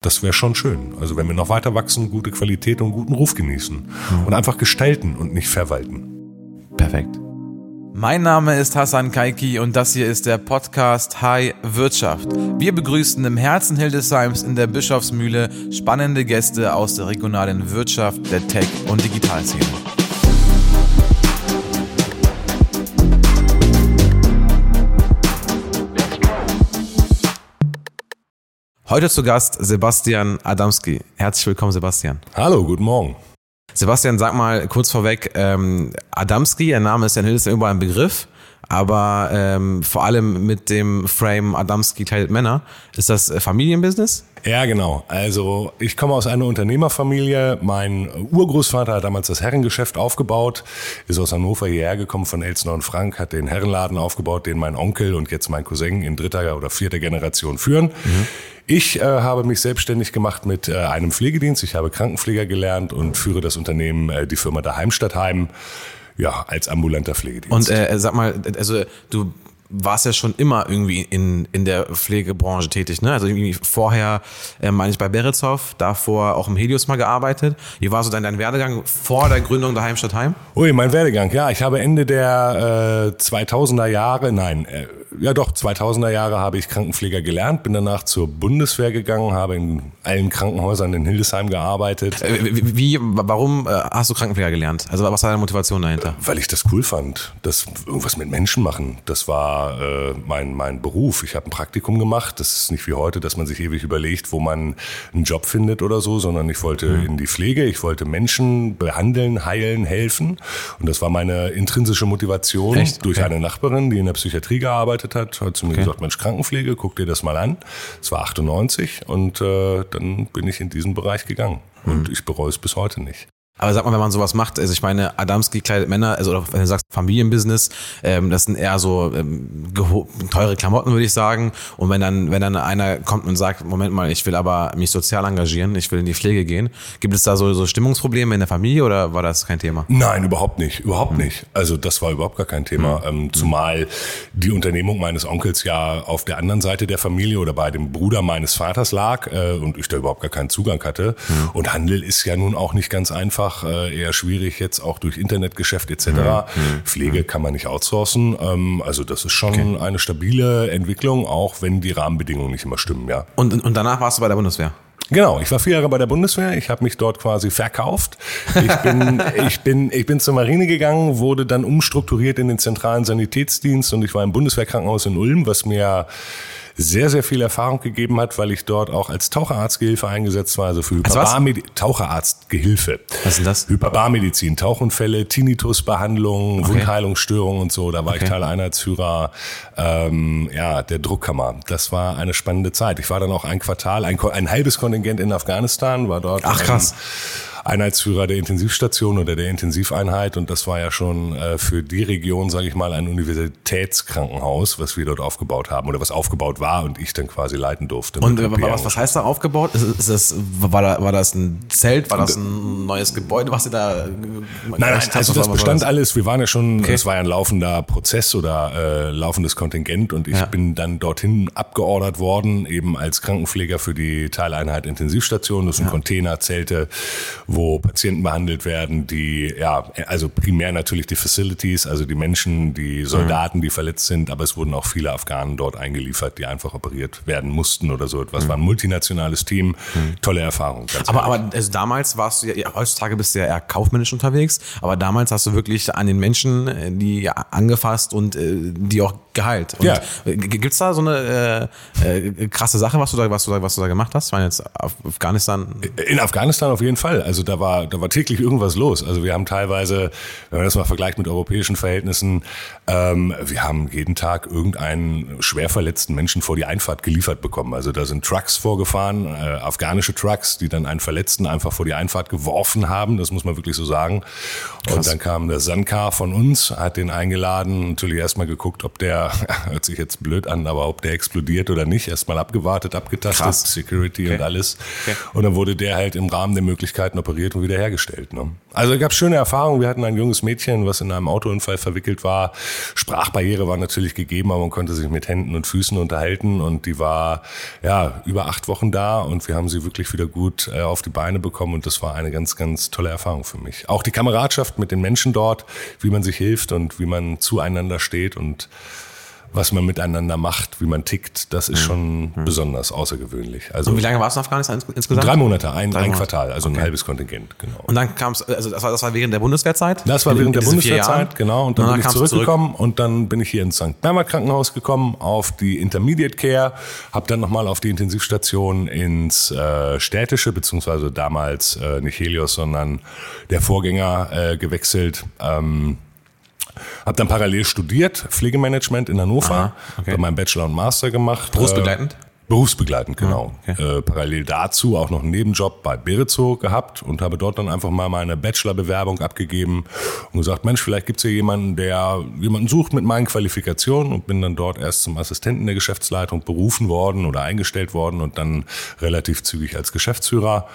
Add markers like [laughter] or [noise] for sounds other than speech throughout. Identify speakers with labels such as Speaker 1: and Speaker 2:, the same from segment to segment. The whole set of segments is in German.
Speaker 1: Das wäre schon schön. Also wenn wir noch weiter wachsen, gute Qualität und guten Ruf genießen. Mhm. Und einfach gestalten und nicht verwalten.
Speaker 2: Perfekt. Mein Name ist Hassan Kaiki und das hier ist der Podcast High Wirtschaft. Wir begrüßen im Herzen Hildesheims in der Bischofsmühle spannende Gäste aus der regionalen Wirtschaft, der Tech- und Digitalszene. Heute zu Gast Sebastian Adamski. Herzlich willkommen, Sebastian.
Speaker 1: Hallo, guten Morgen.
Speaker 2: Sebastian, sag mal kurz vorweg, ähm, Adamski, der Name ist ja in Hildesheim überall ein Begriff, aber ähm, vor allem mit dem Frame Adamski kleidet Männer. Ist das äh, Familienbusiness?
Speaker 1: Ja, genau. Also ich komme aus einer Unternehmerfamilie. Mein Urgroßvater hat damals das Herrengeschäft aufgebaut, ist aus Hannover hierher gekommen von Elsner und Frank, hat den Herrenladen aufgebaut, den mein Onkel und jetzt mein Cousin in dritter oder vierter Generation führen. Mhm. Ich äh, habe mich selbstständig gemacht mit äh, einem Pflegedienst. Ich habe Krankenpfleger gelernt und führe das Unternehmen, äh, die Firma der Heimstadtheim, ja, als ambulanter Pflegedienst.
Speaker 2: Und äh, sag mal, also du warst ja schon immer irgendwie in, in der Pflegebranche tätig, ne? Also irgendwie vorher, äh, meine ich, bei Beretzow, davor auch im Helios mal gearbeitet. Wie war so dein, dein Werdegang vor der Gründung der Heimstadt Heim?
Speaker 1: Ui, mein Werdegang, ja. Ich habe Ende der äh, 2000er Jahre, nein, äh, ja doch, 2000er Jahre habe ich Krankenpfleger gelernt, bin danach zur Bundeswehr gegangen, habe in allen Krankenhäusern in Hildesheim gearbeitet.
Speaker 2: Äh, wie, wie warum äh, hast du Krankenpfleger gelernt? Also was war deine Motivation dahinter?
Speaker 1: Weil ich das cool fand, das irgendwas mit Menschen machen. Das war äh, mein, mein Beruf. Ich habe ein Praktikum gemacht. Das ist nicht wie heute, dass man sich ewig überlegt, wo man einen Job findet oder so, sondern ich wollte mhm. in die Pflege, ich wollte Menschen behandeln, heilen, helfen. Und das war meine intrinsische Motivation Echt? durch okay. eine Nachbarin, die in der Psychiatrie gearbeitet gearbeitet hat, hat zu mir okay. gesagt, Mensch, Krankenpflege, guck dir das mal an. Es war 98 und äh, dann bin ich in diesen Bereich gegangen. Mhm. Und ich bereue es bis heute nicht.
Speaker 2: Aber sag mal, wenn man sowas macht, also ich meine, Adamski kleidet Männer, also oder wenn du sagst Familienbusiness, ähm, das sind eher so ähm, teure Klamotten, würde ich sagen. Und wenn dann, wenn dann einer kommt und sagt, Moment mal, ich will aber mich sozial engagieren, ich will in die Pflege gehen, gibt es da so, so Stimmungsprobleme in der Familie oder war das kein Thema?
Speaker 1: Nein, überhaupt nicht, überhaupt hm. nicht. Also das war überhaupt gar kein Thema. Hm. Ähm, zumal die Unternehmung meines Onkels ja auf der anderen Seite der Familie oder bei dem Bruder meines Vaters lag äh, und ich da überhaupt gar keinen Zugang hatte. Hm. Und Handel ist ja nun auch nicht ganz einfach einfach äh, eher schwierig jetzt auch durch Internetgeschäft etc. Mhm. Pflege kann man nicht outsourcen. Ähm, also das ist schon okay. eine stabile Entwicklung, auch wenn die Rahmenbedingungen nicht immer stimmen, ja.
Speaker 2: Und, und danach warst du bei der Bundeswehr?
Speaker 1: Genau, ich war vier Jahre bei der Bundeswehr. Ich habe mich dort quasi verkauft. Ich bin, [laughs] ich bin, ich bin zur Marine gegangen, wurde dann umstrukturiert in den zentralen Sanitätsdienst und ich war im Bundeswehrkrankenhaus in Ulm, was mir sehr, sehr viel Erfahrung gegeben hat, weil ich dort auch als Taucherarztgehilfe eingesetzt war, also für Hyperbarmedizin. Taucherarztgehilfe.
Speaker 2: Was ist das?
Speaker 1: Hyperbarmedizin, Tauchunfälle, Tinnitusbehandlung, okay. Wundheilungsstörungen und so. Da war okay. ich Teileinheitsführer ähm, ja, der Druckkammer. Das war eine spannende Zeit. Ich war dann auch ein Quartal, ein, ein halbes Kontingent in Afghanistan, war dort.
Speaker 2: Ach krass.
Speaker 1: Einheitsführer der Intensivstation oder der Intensiveinheit und das war ja schon äh, für die Region, sage ich mal, ein Universitätskrankenhaus, was wir dort aufgebaut haben oder was aufgebaut war und ich dann quasi leiten durfte.
Speaker 2: Und was, was heißt da aufgebaut? Ist, ist das, war, da, war das ein Zelt? War das ein neues Gebäude, was ihr da?
Speaker 1: Nein, nein also das bestand das? alles. Wir waren ja schon, okay. es war ja ein laufender Prozess oder äh, laufendes Kontingent und ich ja. bin dann dorthin abgeordert worden, eben als Krankenpfleger für die Teileinheit Intensivstation. Das sind ja. Container, Zelte, wo Patienten behandelt werden, die, ja, also primär natürlich die Facilities, also die Menschen, die Soldaten, die verletzt sind, aber es wurden auch viele Afghanen dort eingeliefert, die einfach operiert werden mussten oder so etwas. War ein multinationales Team, tolle Erfahrung.
Speaker 2: aber, aber also damals warst du ja, heutzutage bist du ja eher kaufmännisch unterwegs, aber damals hast du wirklich an den Menschen, äh, die angefasst und äh, die auch geheilt. Und ja. Gibt's da so eine äh, äh, krasse Sache, was du da, was du da, was du da gemacht hast? Ich meine jetzt Afghanistan.
Speaker 1: In Afghanistan auf jeden Fall. Also da war, da war täglich irgendwas los. Also wir haben teilweise, wenn man das mal vergleicht mit europäischen Verhältnissen, ähm, wir haben jeden Tag irgendeinen schwer verletzten Menschen vor die Einfahrt geliefert bekommen. Also da sind Trucks vorgefahren, äh, afghanische Trucks, die dann einen Verletzten einfach vor die Einfahrt geworfen haben. Das muss man wirklich so sagen. Krass. Und dann kam der Sankar von uns, hat den eingeladen, natürlich erstmal geguckt, ob der, [laughs] hört sich jetzt blöd an, aber ob der explodiert oder nicht. Erstmal abgewartet, abgetastet, Krass. Security okay. und alles. Okay. Und dann wurde der halt im Rahmen der Möglichkeiten operiert und wiederhergestellt. Ne? Also gab schöne Erfahrungen. Wir hatten ein junges Mädchen, was in einem Autounfall verwickelt war. Sprachbarriere war natürlich gegeben, aber man konnte sich mit Händen und Füßen unterhalten und die war ja über acht Wochen da und wir haben sie wirklich wieder gut äh, auf die Beine bekommen und das war eine ganz, ganz tolle Erfahrung für mich. Auch die Kameradschaft mit den Menschen dort, wie man sich hilft und wie man zueinander steht und was man miteinander macht, wie man tickt, das ist mhm. schon mhm. besonders außergewöhnlich.
Speaker 2: Also und wie lange warst du in Afghanistan insgesamt?
Speaker 1: Drei Monate, ein, drei ein Monate. Quartal, also okay. ein halbes Kontingent, genau.
Speaker 2: Und dann kam es, also das war, das war während der Bundeswehrzeit?
Speaker 1: Das war während der Bundeswehrzeit, genau. Und dann, und dann bin ich zurückgekommen zurück. und dann bin ich hier ins St. Bernhard Krankenhaus gekommen, auf die Intermediate Care, habe dann nochmal auf die Intensivstation ins äh, städtische, beziehungsweise damals äh, nicht Helios, sondern der Vorgänger äh, gewechselt. Ähm, habe dann parallel studiert, Pflegemanagement in Hannover, Aha, okay. habe meinen Bachelor und Master gemacht.
Speaker 2: Berufsbegleitend?
Speaker 1: Berufsbegleitend, genau. Ah, okay. Äh, parallel dazu auch noch einen Nebenjob bei Berezo gehabt und habe dort dann einfach mal meine Bachelorbewerbung abgegeben und gesagt, Mensch, vielleicht gibt's hier jemanden, der jemanden sucht mit meinen Qualifikationen und bin dann dort erst zum Assistenten der Geschäftsleitung berufen worden oder eingestellt worden und dann relativ zügig als Geschäftsführer.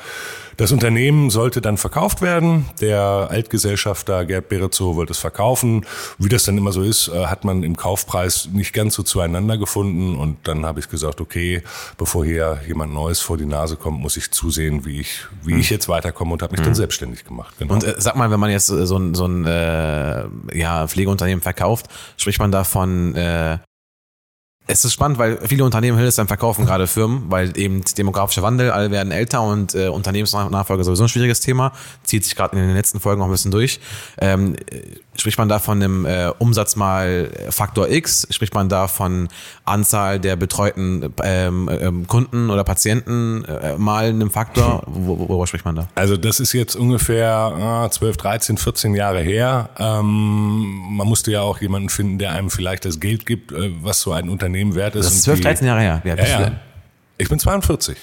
Speaker 1: Das Unternehmen sollte dann verkauft werden. Der Altgesellschafter Gerd Berezow wollte es verkaufen. Wie das dann immer so ist, äh, hat man im Kaufpreis nicht ganz so zueinander gefunden. Und dann habe ich gesagt, okay, bevor hier jemand Neues vor die Nase kommt, muss ich zusehen, wie ich, wie hm. ich jetzt weiterkomme und habe mich hm. dann selbstständig gemacht.
Speaker 2: Genau. Und äh, sag mal, wenn man jetzt so ein, so ein äh, ja, Pflegeunternehmen verkauft, spricht man davon äh, es ist spannend, weil viele Unternehmen Hildesheim verkaufen gerade Firmen, weil eben demografischer Wandel, alle werden älter und äh, Unternehmensnachfolge sowieso ein schwieriges Thema, zieht sich gerade in den letzten Folgen noch ein bisschen durch. Ähm, spricht man da von einem äh, Umsatz mal Faktor X? Spricht man da von Anzahl der betreuten ähm, ähm, Kunden oder Patienten äh, mal einem Faktor? Worüber spricht man da?
Speaker 1: Also das ist jetzt ungefähr äh, 12, 13, 14 Jahre her. Ähm, man musste ja auch jemanden finden, der einem vielleicht das Geld gibt, äh, was so ein Unternehmen wert ist.
Speaker 2: Das ist 12, 13 Jahre her.
Speaker 1: Ja, ja. Ich bin 42.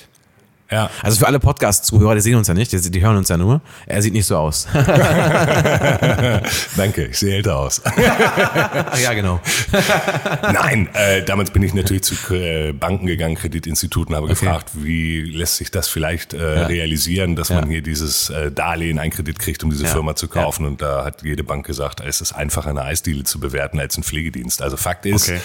Speaker 2: Ja. Also für alle Podcast-Zuhörer, die sehen uns ja nicht, die, die, hören uns ja nur. Er sieht nicht so aus. [laughs]
Speaker 1: Danke, ich sehe älter aus. [laughs]
Speaker 2: ja, genau. [laughs]
Speaker 1: Nein, äh, damals bin ich natürlich zu äh, Banken gegangen, Kreditinstituten, habe okay. gefragt, wie lässt sich das vielleicht äh, ja. realisieren, dass ja. man hier dieses äh, Darlehen, einen Kredit kriegt, um diese ja. Firma zu kaufen. Und da hat jede Bank gesagt, es ist einfacher, eine Eisdiele zu bewerten als ein Pflegedienst. Also Fakt ist, okay,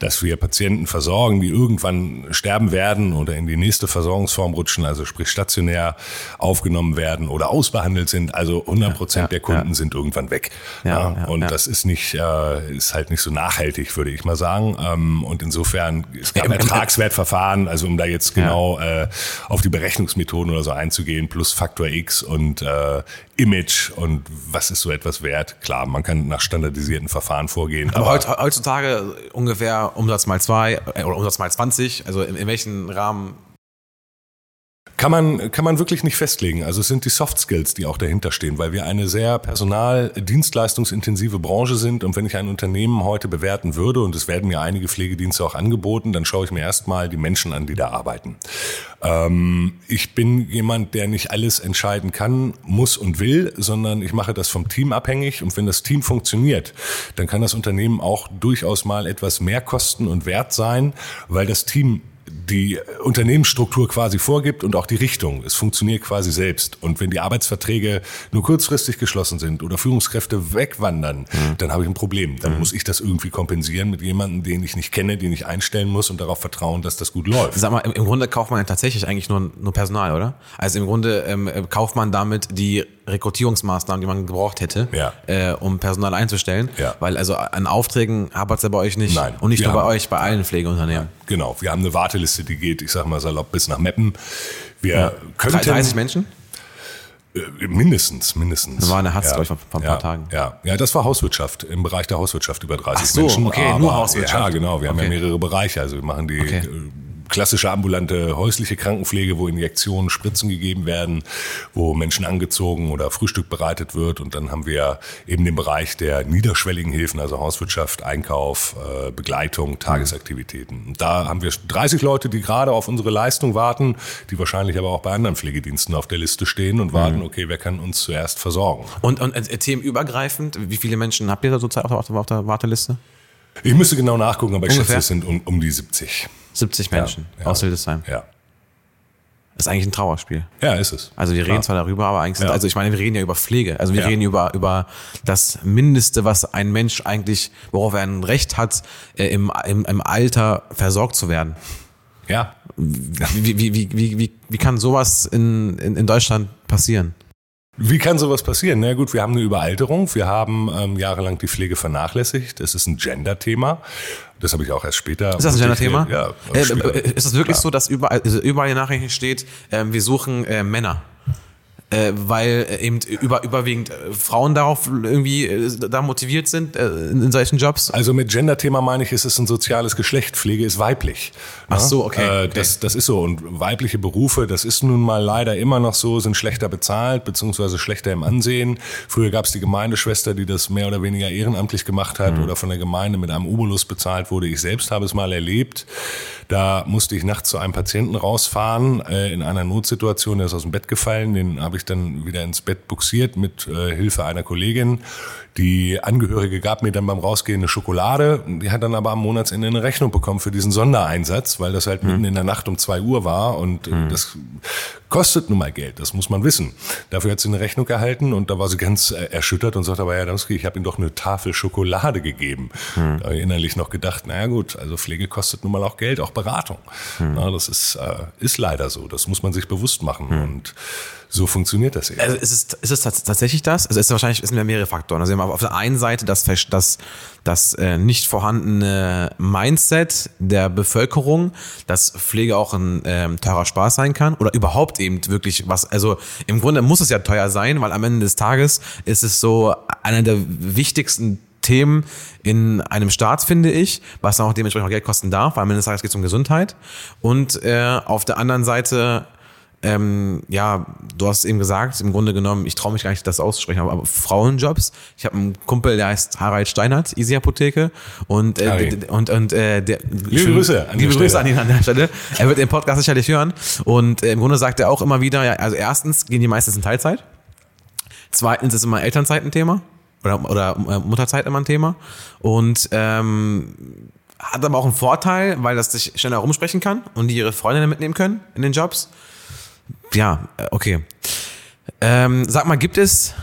Speaker 1: dass wir Patienten versorgen, die irgendwann sterben werden oder in die nächste Versorgungsform rutschen rutschen, also sprich stationär aufgenommen werden oder ausbehandelt sind. Also 100 Prozent ja, der Kunden sind irgendwann weg. Und das ist nicht, äh, ist halt nicht so nachhaltig, würde ich mal sagen. Ähm, und insofern, es gab Ertragswertverfahren, also um da jetzt genau äh, auf die Berechnungsmethoden oder so einzugehen, plus Faktor X und äh, Image und was ist so etwas wert? Klar, man kann nach standardisierten Verfahren vorgehen.
Speaker 2: Aber, aber heutzutage ungefähr Umsatz mal zwei äh, oder Umsatz mal 20, also in, in welchen Rahmen
Speaker 1: kann man, kann man wirklich nicht festlegen. Also es sind die Soft Skills, die auch dahinter stehen, weil wir eine sehr personal-dienstleistungsintensive Branche sind. Und wenn ich ein Unternehmen heute bewerten würde, und es werden mir einige Pflegedienste auch angeboten, dann schaue ich mir erstmal die Menschen an, die da arbeiten. Ähm, ich bin jemand, der nicht alles entscheiden kann, muss und will, sondern ich mache das vom Team abhängig. Und wenn das Team funktioniert, dann kann das Unternehmen auch durchaus mal etwas mehr kosten und wert sein, weil das Team die Unternehmensstruktur quasi vorgibt und auch die Richtung. Es funktioniert quasi selbst. Und wenn die Arbeitsverträge nur kurzfristig geschlossen sind oder Führungskräfte wegwandern, mhm. dann habe ich ein Problem. Dann mhm. muss ich das irgendwie kompensieren mit jemandem, den ich nicht kenne, den ich einstellen muss und darauf vertrauen, dass das gut läuft.
Speaker 2: Sag mal, im Grunde kauft man ja tatsächlich eigentlich nur, nur Personal, oder? Also im Grunde ähm, kauft man damit die Rekrutierungsmaßnahmen, die man gebraucht hätte, ja. äh, um Personal einzustellen. Ja. Weil also an Aufträgen hapert es ja bei euch nicht. Nein. Und nicht nur bei euch, bei allen Pflegeunternehmen.
Speaker 1: Genau. Wir haben eine Warteliste, die geht, ich sag mal salopp, bis nach Meppen. Wir ja. könnten.
Speaker 2: 30 Menschen?
Speaker 1: Äh, mindestens, mindestens.
Speaker 2: Das war eine Hatz, ja, ich, vor, ein
Speaker 1: ja,
Speaker 2: paar Tagen.
Speaker 1: Ja, ja, das war Hauswirtschaft, im Bereich der Hauswirtschaft über 30
Speaker 2: Ach so,
Speaker 1: Menschen.
Speaker 2: okay, nur Hauswirtschaft.
Speaker 1: Ja, genau, wir okay. haben ja mehrere Bereiche. Also wir machen die okay. Klassische ambulante häusliche Krankenpflege, wo Injektionen, Spritzen gegeben werden, wo Menschen angezogen oder Frühstück bereitet wird. Und dann haben wir eben den Bereich der niederschwelligen Hilfen, also Hauswirtschaft, Einkauf, äh, Begleitung, Tagesaktivitäten. Und da haben wir 30 Leute, die gerade auf unsere Leistung warten, die wahrscheinlich aber auch bei anderen Pflegediensten auf der Liste stehen und warten, mhm. okay, wer kann uns zuerst versorgen.
Speaker 2: Und, und themenübergreifend, wie viele Menschen habt ihr da zurzeit auf der, auf der Warteliste?
Speaker 1: Ich müsste genau nachgucken, aber ich Ungefähr? schätze, es sind um, um die 70.
Speaker 2: 70 Menschen ja, ja, aus Hildesheim.
Speaker 1: Ja.
Speaker 2: ist eigentlich ein Trauerspiel.
Speaker 1: Ja, ist es.
Speaker 2: Also wir reden
Speaker 1: Klar.
Speaker 2: zwar darüber, aber eigentlich, sind,
Speaker 1: Ja.
Speaker 2: also ich meine, wir reden ja über Pflege. Also wir
Speaker 1: Ja.
Speaker 2: reden über über das Mindeste, was ein Mensch eigentlich, worauf er ein Recht hat, äh, im, im, im Alter versorgt zu werden.
Speaker 1: Ja.
Speaker 2: Wie, wie, wie, wie, wie, wie kann sowas in, in, in Deutschland passieren?
Speaker 1: Wie kann sowas passieren? Na gut, wir haben eine Überalterung. Wir haben ähm, jahrelang die Pflege vernachlässigt. Es ist ein Gender-Thema. Das habe ich auch erst später.
Speaker 2: Ist das ein Gender-Thema?
Speaker 1: Ja.
Speaker 2: Äh, äh, ist es wirklich so, dass überall, also überall in den Nachrichten steht, äh, wir suchen äh, Männer? Äh, weil äh, eben über, überwiegend äh, Frauen darauf irgendwie äh, da motiviert sind äh, in, solchen Jobs?
Speaker 1: Also mit Gender-Thema meine ich, es ist ein soziales Geschlecht. Pflege ist weiblich.
Speaker 2: Ach so, okay,
Speaker 1: Äh,
Speaker 2: okay.
Speaker 1: Das, das ist so. Und weibliche Berufe, das ist nun mal leider immer noch so, sind schlechter bezahlt, beziehungsweise schlechter im Ansehen. Früher gab es die Gemeindeschwester, die das mehr oder weniger ehrenamtlich gemacht hat
Speaker 2: Mhm.
Speaker 1: oder von der Gemeinde mit einem Obolus bezahlt wurde. Ich selbst habe es mal erlebt. Da musste ich nachts zu einem Patienten rausfahren, in einer Notsituation, der ist aus dem Bett gefallen. Den habe ich dann wieder ins Bett buxiert mit äh, Hilfe einer Kollegin. Die Angehörige gab mir dann beim Rausgehen eine Schokolade. Die hat dann aber am Monatsende eine Rechnung bekommen für diesen Sondereinsatz, weil das halt mitten in der Nacht um zwei Uhr war und äh, das kostet nun mal Geld, das muss man wissen. Dafür hat sie eine Rechnung erhalten und da war sie ganz äh, erschüttert und sagte, aber Herr Adamski, ich habe Ihnen doch eine Tafel Schokolade gegeben. Da habe ich innerlich noch gedacht, naja gut, also Pflege kostet nun mal auch Geld, auch Beratung. Na, das ist, äh, ist leider so, das muss man sich bewusst machen und so funktioniert das eben.
Speaker 2: Also ist es, ist es tats- tatsächlich das? Also es ist wahrscheinlich es sind ja mehrere Faktoren. Also wir haben auf der einen Seite das, das, das äh, nicht vorhandene Mindset der Bevölkerung, dass Pflege auch ein ähm, teurer Spaß sein kann oder überhaupt eben wirklich was. Also im Grunde muss es ja teuer sein, weil am Ende des Tages ist es so einer der wichtigsten Themen in einem Staat, finde ich, was dann auch dementsprechend auch Geld kosten darf, weil am Ende des Tages geht es um Gesundheit. Und äh, auf der anderen Seite ähm, ja, du hast eben gesagt, im Grunde genommen, ich traue mich gar nicht, das auszusprechen, aber, aber Frauenjobs. Ich habe einen Kumpel, der heißt Harald Steinert, Easy Apotheke. Und, äh,
Speaker 1: Harry.
Speaker 2: und, und äh, der,
Speaker 1: Liebe Grüße an
Speaker 2: liebe Grüße
Speaker 1: Stelle.
Speaker 2: an ihn an der Stelle. Er wird den Podcast sicherlich hören. Und äh, im Grunde sagt er auch immer wieder, ja, also erstens gehen die meistens in Teilzeit. Zweitens ist immer Elternzeit ein Thema. Oder, oder äh, Mutterzeit immer ein Thema. Und ähm, hat aber auch einen Vorteil, weil das sich schneller rumsprechen kann und die ihre Freundinnen mitnehmen können in den Jobs. Ja, okay. Ähm, sag mal, gibt es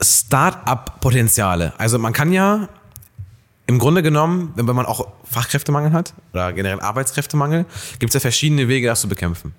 Speaker 2: Start-up-Potenziale? Also man kann ja im Grunde genommen, wenn man auch Fachkräftemangel hat oder generell Arbeitskräftemangel, gibt es ja verschiedene Wege, das zu bekämpfen.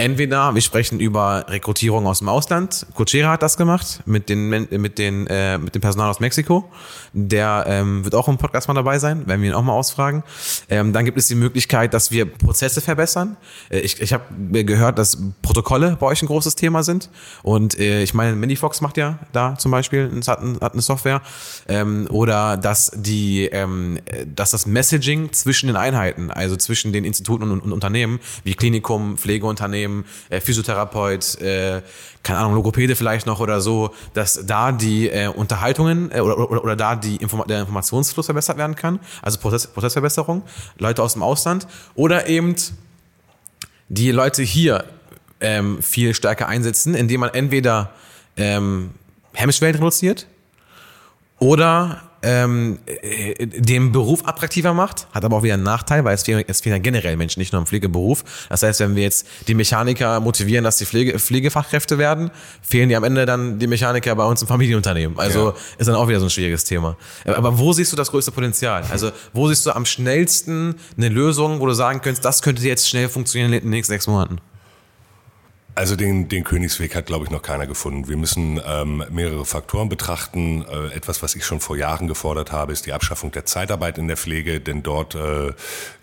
Speaker 2: Entweder wir sprechen über Rekrutierung aus dem Ausland. Cochera hat das gemacht mit den mit den äh, mit dem Personal aus Mexiko. Der ähm, wird auch im Podcast mal dabei sein, werden wir ihn auch mal ausfragen. Ähm, dann gibt es die Möglichkeit, dass wir Prozesse verbessern. Äh, ich ich habe gehört, dass Protokolle bei euch ein großes Thema sind. Und äh, ich meine, Minifox macht ja da zum Beispiel hat, hat eine Software. Ähm, oder dass die ähm, äh, dass das Messaging zwischen den Einheiten, also zwischen den Instituten und, und Unternehmen, wie Klinikum, Pflegeunternehmen, äh, Physiotherapeut, äh, keine Ahnung, Logopäde vielleicht noch oder so, dass da die äh, Unterhaltungen äh, oder, oder, oder da die Informa der Informationsfluss verbessert werden kann, also Prozess, Prozessverbesserung, Leute aus dem Ausland oder eben die Leute hier ähm, viel stärker einsetzen, indem man entweder ähm, Hemmschwellen reduziert oder ähm, äh, den Beruf attraktiver macht, hat aber auch wieder einen Nachteil, weil es fehlen, es fehlen ja generell Menschen, nicht nur im Pflegeberuf. Das heißt, wenn wir jetzt die Mechaniker motivieren, dass die Pflege, Pflegefachkräfte werden, fehlen die am Ende dann die Mechaniker bei uns im Familienunternehmen. Also
Speaker 1: Ja.
Speaker 2: ist dann auch wieder so ein schwieriges Thema. Aber wo siehst du das größte Potenzial? Also wo siehst du am schnellsten eine Lösung, wo du sagen könntest, das könnte jetzt schnell funktionieren in den nächsten sechs Monaten?
Speaker 1: Also den, den Königsweg hat, glaube ich, noch keiner gefunden. Wir müssen ähm, mehrere Faktoren betrachten. Äh, etwas, was ich schon vor Jahren gefordert habe, ist die Abschaffung der Zeitarbeit in der Pflege, denn dort äh,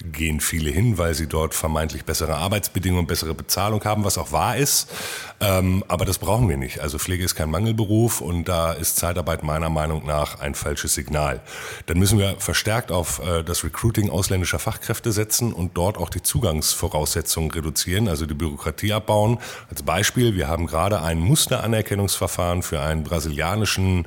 Speaker 1: gehen viele hin, weil sie dort vermeintlich bessere Arbeitsbedingungen, bessere Bezahlung haben, was auch wahr ist. Ähm, aber das brauchen wir nicht. Also Pflege ist kein Mangelberuf und da ist Zeitarbeit meiner Meinung nach ein falsches Signal. Dann müssen wir verstärkt auf äh, das Recruiting ausländischer Fachkräfte setzen und dort auch die Zugangsvoraussetzungen reduzieren, also die Bürokratie abbauen. Als Beispiel, wir haben gerade ein Musteranerkennungsverfahren für einen brasilianischen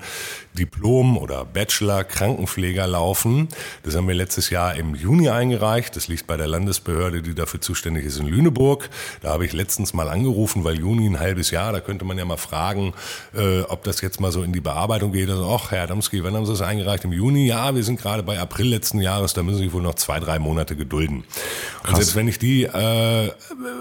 Speaker 1: Diplom- oder Bachelor-Krankenpfleger laufen. Das haben wir letztes Jahr im Juni eingereicht. Das liegt bei der Landesbehörde, die dafür zuständig ist in Lüneburg. Da habe ich letztens mal angerufen, weil Juni ein halbes Jahr, da könnte man ja mal fragen, äh, ob das jetzt mal so in die Bearbeitung geht. Also, ach, Herr Adamski, wann haben Sie das eingereicht? Im Juni? Ja, wir sind gerade bei April letzten Jahres, da müssen Sie wohl noch zwei, drei Monate gedulden. Krass. Und selbst wenn ich die äh,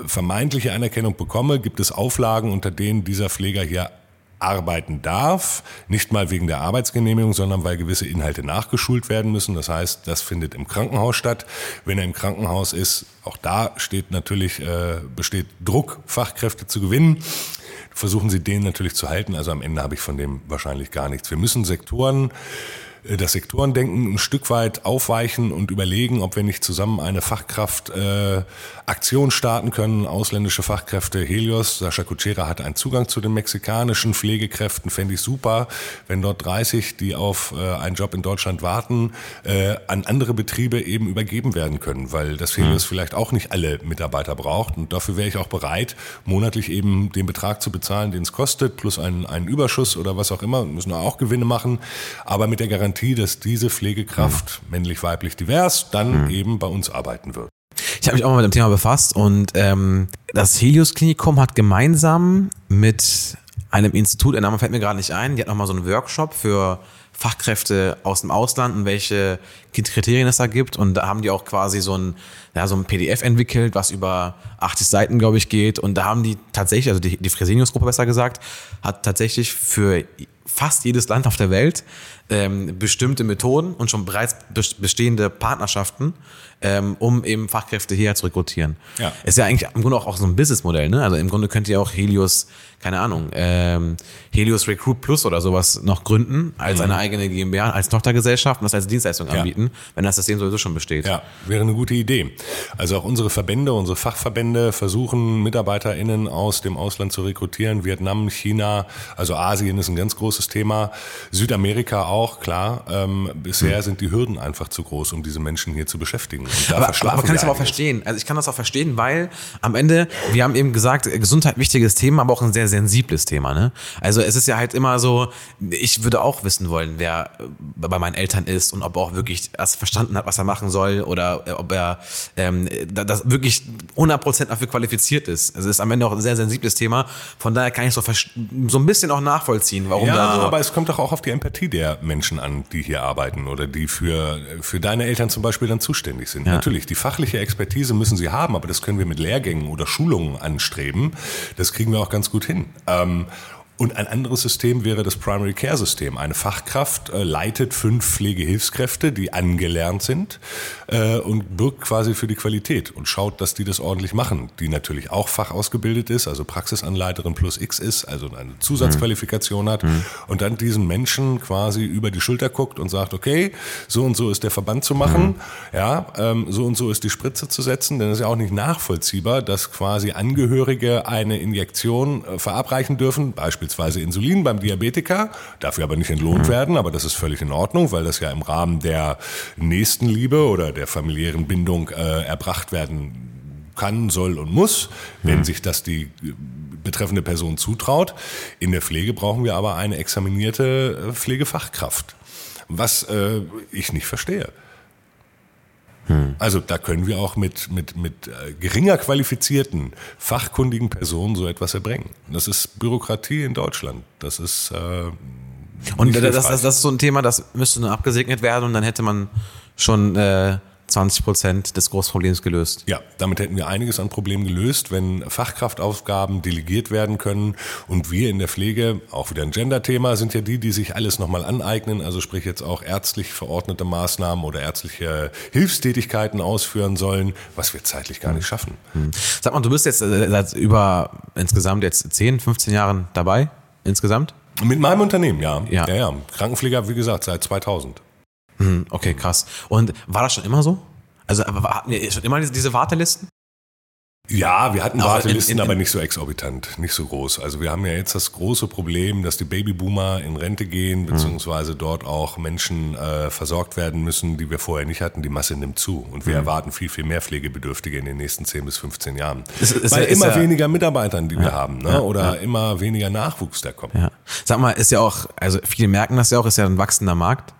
Speaker 1: vermeintliche Anerkennung bekomme, gibt es Auflagen, unter denen dieser Pfleger hier arbeiten darf, nicht mal wegen der Arbeitsgenehmigung, sondern weil gewisse Inhalte nachgeschult werden müssen. Das heißt, das findet im Krankenhaus statt. Wenn er im Krankenhaus ist, auch da steht natürlich äh, besteht Druck, Fachkräfte zu gewinnen. Versuchen Sie den natürlich zu halten. Also am Ende habe ich von dem wahrscheinlich gar nichts. Wir müssen Sektoren das Sektorendenken ein Stück weit aufweichen und überlegen, ob wir nicht zusammen eine Fachkraft äh, starten können. Ausländische Fachkräfte Helios, Sascha Kutschera hat einen Zugang zu den mexikanischen Pflegekräften, fände ich super, wenn dort 30, die auf äh, einen Job in Deutschland warten, äh, an andere Betriebe eben übergeben werden können, weil das Helios mhm. vielleicht auch nicht alle Mitarbeiter braucht. Und dafür wäre ich auch bereit, monatlich eben den Betrag zu bezahlen, den es kostet, plus einen, einen Überschuss oder was auch immer, müssen wir auch Gewinne machen, aber mit der Garantie Garantie, dass diese Pflegekraft, mhm. männlich, weiblich, divers, dann mhm. eben bei uns arbeiten wird.
Speaker 2: Ich habe mich auch mal mit dem Thema befasst und ähm, das Helios Klinikum hat gemeinsam mit einem Institut, der Name fällt mir gerade nicht ein, die hat nochmal so einen Workshop für Fachkräfte aus dem Ausland und welche Kriterien es da gibt. Und da haben die auch quasi so ein, ja, so ein PDF entwickelt, was über 80 Seiten, glaube ich, geht. Und da haben die tatsächlich, also die, die Fresenius-Gruppe besser gesagt, hat tatsächlich für fast jedes Land auf der Welt ähm, bestimmte Methoden und schon bereits bestehende Partnerschaften, ähm, um eben Fachkräfte hierher zu rekrutieren. Ja. Ist ja eigentlich im Grunde auch, auch so ein Businessmodell, ne? Also im Grunde könnt ihr auch Helios, keine Ahnung, ähm, Helios Recruit Plus oder sowas noch gründen als mhm. eine eigene GmbH, als Tochtergesellschaft und das als Dienstleistung ja. Anbieten, wenn das System sowieso schon besteht.
Speaker 1: Ja, wäre eine gute Idee. Also auch unsere Verbände, unsere Fachverbände versuchen MitarbeiterInnen aus dem Ausland zu rekrutieren. Vietnam, China, also Asien ist ein ganz großes Thema. Südamerika auch klar. Ähm, bisher hm. sind die Hürden einfach zu groß, um diese Menschen hier zu beschäftigen.
Speaker 2: aber, aber kann ich aber auch verstehen. Also ich kann das auch verstehen, weil am Ende, wir haben eben gesagt, Gesundheit wichtiges Thema, aber auch ein sehr sensibles Thema. Ne? Also es ist ja halt immer so, ich würde auch wissen wollen, wer bei meinen Eltern ist und ob auch wirklich erst verstanden hat, was er machen soll oder ob er ähm, das wirklich 100% dafür qualifiziert ist. Also es ist am Ende auch ein sehr sensibles Thema. Von daher kann ich so, so ein bisschen auch nachvollziehen, warum
Speaker 1: ja,
Speaker 2: da
Speaker 1: so aber es kommt doch auch auf die Empathie der Menschen an, die hier arbeiten oder die für, für deine Eltern zum Beispiel dann zuständig sind. Ja. Natürlich, die fachliche Expertise müssen sie haben, aber das können wir mit Lehrgängen oder Schulungen anstreben. Das kriegen wir auch ganz gut hin. Ähm, und ein anderes System wäre das Primary Care System. Eine Fachkraft äh, leitet fünf Pflegehilfskräfte, die angelernt sind äh, und bürgt quasi für die Qualität und schaut, dass die das ordentlich machen. Die natürlich auch fachausgebildet ist, also Praxisanleiterin plus X ist, also eine Zusatzqualifikation mhm. hat mhm. und dann diesen Menschen quasi über die Schulter guckt und sagt, okay, so und so ist der Verband zu machen, mhm. ja, ähm, so und so ist die Spritze zu setzen, denn es ist ja auch nicht nachvollziehbar, dass quasi Angehörige eine Injektion äh, verabreichen dürfen, beispielsweise beispielsweise Insulin beim Diabetiker, dafür aber nicht entlohnt mhm. werden, aber das ist völlig in Ordnung, weil das ja im Rahmen der Nächstenliebe oder der familiären Bindung äh, erbracht werden kann, soll und muss, wenn mhm. sich das die betreffende Person zutraut. In der Pflege brauchen wir aber eine examinierte äh, Pflegefachkraft, was äh, ich nicht verstehe. Hm. Also da können wir auch mit, mit, mit äh, geringer qualifizierten, fachkundigen Personen so etwas erbringen. Das ist Bürokratie in Deutschland. Das ist äh,
Speaker 2: und das, das, das, ist so ein Thema, das müsste nur abgesegnet werden und dann hätte man schon äh, 20 Prozent des Großproblems gelöst.
Speaker 1: Ja, damit hätten wir einiges an Problemen gelöst, wenn Fachkraftaufgaben delegiert werden können und wir in der Pflege, auch wieder ein Gender-Thema, sind ja die, die sich alles nochmal aneignen, also sprich jetzt auch ärztlich verordnete Maßnahmen oder ärztliche Hilfstätigkeiten ausführen sollen, was wir zeitlich gar nicht schaffen.
Speaker 2: Hm. Sag mal, du bist jetzt äh, seit über insgesamt jetzt 10, 15 Jahren dabei, insgesamt?
Speaker 1: Mit meinem Unternehmen, ja. Ja, ja. ja. Krankenpfleger, wie gesagt, seit 2000.
Speaker 2: Hm, okay, krass. Und war das schon immer so? Also hatten wir schon immer diese Wartelisten?
Speaker 1: Ja, wir hatten
Speaker 2: Aber
Speaker 1: Wartelisten,
Speaker 2: in- in-
Speaker 1: aber nicht so exorbitant, nicht so groß. Also wir haben ja jetzt das große Problem, dass die Babyboomer in Rente gehen, beziehungsweise dort auch Menschen äh, versorgt werden müssen, die wir vorher nicht hatten. Die Masse nimmt zu. Und wir erwarten viel, viel mehr Pflegebedürftige in den nächsten 10 bis 15 Jahren.
Speaker 2: Ist
Speaker 1: Weil
Speaker 2: ja- ist
Speaker 1: immer
Speaker 2: ja-
Speaker 1: weniger Mitarbeitern, die wir haben, ne? oder immer weniger Nachwuchs, der kommt.
Speaker 2: Ja. Sag mal, ist ja auch, also viele merken das ja auch, ist ja ein wachsender Markt.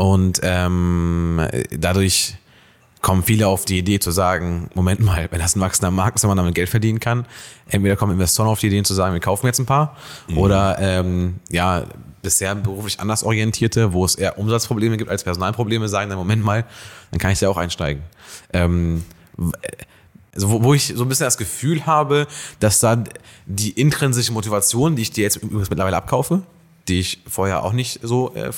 Speaker 2: Und ähm, dadurch kommen viele auf die Idee zu sagen, Moment mal, wenn das ein wachsender Markt ist, wenn man damit Geld verdienen kann, entweder kommen Investoren auf die Idee zu sagen, wir kaufen jetzt ein paar, oder ähm, ja, bisher beruflich anders orientierte, wo es eher Umsatzprobleme gibt als Personalprobleme, sagen dann, Moment mal, dann kann ich ja auch einsteigen. Ähm, also wo, wo ich so ein bisschen das Gefühl habe, dass da die intrinsische Motivation, die ich dir jetzt übrigens mittlerweile abkaufe, die ich vorher auch nicht so äh,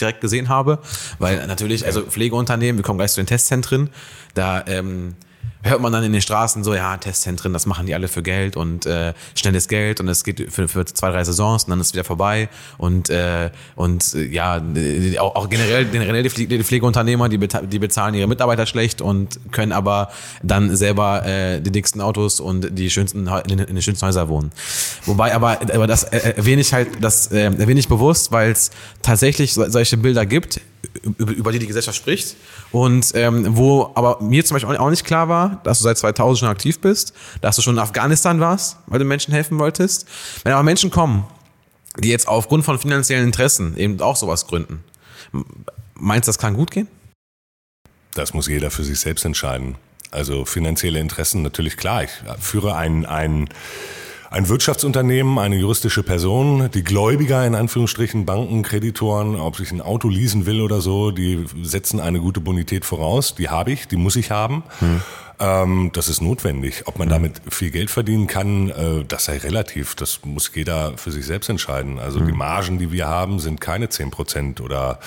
Speaker 2: direkt gesehen habe, weil natürlich, also Pflegeunternehmen, wir kommen gleich zu den Testzentren, da ähm, hört man dann in den Straßen so, ja, Testzentren, das machen die alle für Geld und äh, schnelles Geld und es geht für, für zwei, drei Saisons und dann ist es wieder vorbei und äh, und äh, ja, äh, auch, auch generell, generell die, Pfle- die Pflegeunternehmer, die, die bezahlen ihre Mitarbeiter schlecht und können aber dann selber äh, die dicksten Autos und die schönsten in, den- in den schönsten Häusern wohnen. Wobei aber, aber das äh, erwähne ich halt, das äh, erwähne ich bewusst, weil es tatsächlich so, solche Bilder gibt, über, die die Gesellschaft spricht und ähm, wo aber mir zum Beispiel auch nicht klar war, dass du seit 2000 schon aktiv bist, dass du schon in Afghanistan warst, weil du Menschen helfen wolltest. Wenn aber Menschen kommen, die jetzt aufgrund von finanziellen Interessen eben auch sowas gründen, meinst du, das kann gut gehen?
Speaker 1: Das muss jeder für sich selbst entscheiden. Also finanzielle Interessen natürlich klar. Ich führe ein, ein, ein Wirtschaftsunternehmen, eine juristische Person, die Gläubiger in Anführungsstrichen, Banken, Kreditoren, ob ich ein Auto leasen will oder so, die setzen eine gute Bonität voraus. Die habe ich, die muss ich haben. Ähm, das ist notwendig. Ob man damit viel Geld verdienen kann, äh, das sei relativ. Das muss jeder für sich selbst entscheiden. Also die Margen, die wir haben, sind keine 10 Prozent oder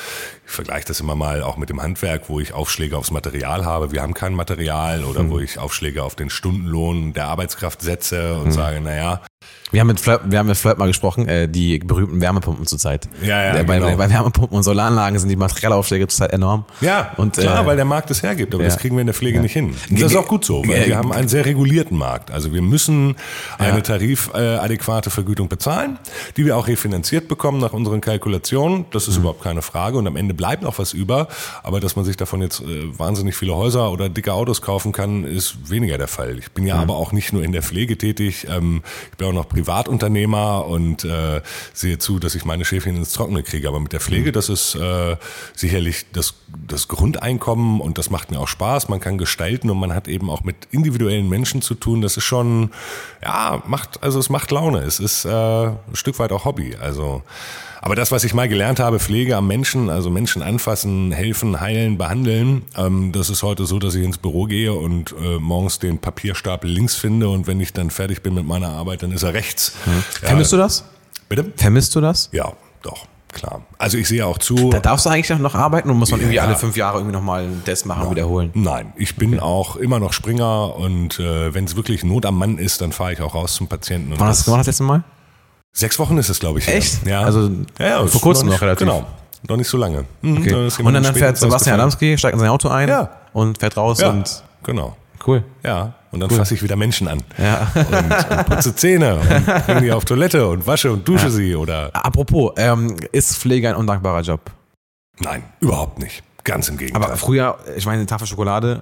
Speaker 1: ich vergleiche das immer mal auch mit dem Handwerk, wo ich Aufschläge aufs Material habe. Wir haben kein Material oder wo ich Aufschläge auf den Stundenlohn der Arbeitskraft setze und sage, naja,
Speaker 2: Wir haben mit Flirt, wir haben mit Flirt mal gesprochen, äh, die berühmten Wärmepumpen zurzeit.
Speaker 1: Ja, ja,
Speaker 2: Äh, bei,
Speaker 1: genau.
Speaker 2: bei Wärmepumpen und Solaranlagen sind die Materialaufschläge zurzeit enorm.
Speaker 1: Ja,
Speaker 2: und
Speaker 1: klar,
Speaker 2: äh,
Speaker 1: weil der Markt es hergibt, aber
Speaker 2: ja.
Speaker 1: das kriegen wir in der Pflege
Speaker 2: Ja.
Speaker 1: nicht hin. Und das ist auch gut so, weil
Speaker 2: Äh,
Speaker 1: wir haben einen sehr regulierten Markt. Also wir müssen eine tarifadäquate Vergütung bezahlen, die wir auch refinanziert bekommen nach unseren Kalkulationen. Das ist
Speaker 2: Mhm.
Speaker 1: überhaupt keine Frage und am Ende bleibt auch was über. Aber dass man sich davon jetzt äh, wahnsinnig viele Häuser oder dicke Autos kaufen kann, ist weniger der Fall. Ich bin ja
Speaker 2: Mhm.
Speaker 1: aber auch nicht nur in der Pflege tätig. Ähm, ich bin auch noch Privatunternehmer und äh, sehe zu, dass ich meine Schäfchen ins Trockene kriege. Aber mit der
Speaker 2: Mhm.
Speaker 1: Pflege, das ist äh, sicherlich das, das Grundeinkommen und das macht mir auch Spaß. Man kann gestalten und man hat eben auch mit individuellen Menschen zu tun. Das ist schon, ja, macht, also es macht Laune. Es ist äh, ein Stück weit auch Hobby. Also, aber das, was ich mal gelernt habe, Pflege am Menschen, also Menschen anfassen, helfen, heilen, behandeln, ähm, das ist heute so, dass ich ins Büro gehe und äh, morgens den Papierstapel links finde und wenn ich dann fertig bin mit meiner Arbeit, dann ist er rechts. Ja,
Speaker 2: Vermisst du das?
Speaker 1: Bitte?
Speaker 2: Vermisst du das?
Speaker 1: Ja, doch, klar. Also ich sehe auch zu.
Speaker 2: Da darfst du eigentlich noch arbeiten und muss man irgendwie
Speaker 1: Ja.
Speaker 2: alle fünf Jahre irgendwie nochmal einen Test machen und wiederholen?
Speaker 1: Nein, ich bin auch immer noch Springer und äh, wenn es wirklich Not am Mann ist, dann fahre ich auch raus zum Patienten.
Speaker 2: Wann hast du das letzte Mal?
Speaker 1: Sechs Wochen ist es, glaube ich.
Speaker 2: Echt?
Speaker 1: Ja.
Speaker 2: Also
Speaker 1: ja,
Speaker 2: vor
Speaker 1: ist
Speaker 2: kurzem
Speaker 1: nicht,
Speaker 2: noch relativ.
Speaker 1: Genau. Noch nicht so lange. Mhm,
Speaker 2: Okay. Und dann, dann fährt Sebastian Adamski, steigt in sein Auto ein
Speaker 1: Ja.
Speaker 2: und fährt raus
Speaker 1: gefallen.
Speaker 2: und
Speaker 1: Ja, genau.
Speaker 2: cool.
Speaker 1: Ja, und dann fasse ich wieder Menschen an.
Speaker 2: Ja.
Speaker 1: Und, und putze Zähne und bringe die auf Toilette und wasche und dusche sie oder.
Speaker 2: Apropos, ähm, ist Pflege ein undankbarer Job?
Speaker 1: Nein, überhaupt nicht. Ganz im Gegenteil.
Speaker 2: Aber früher, ich meine, eine Tafel Schokolade,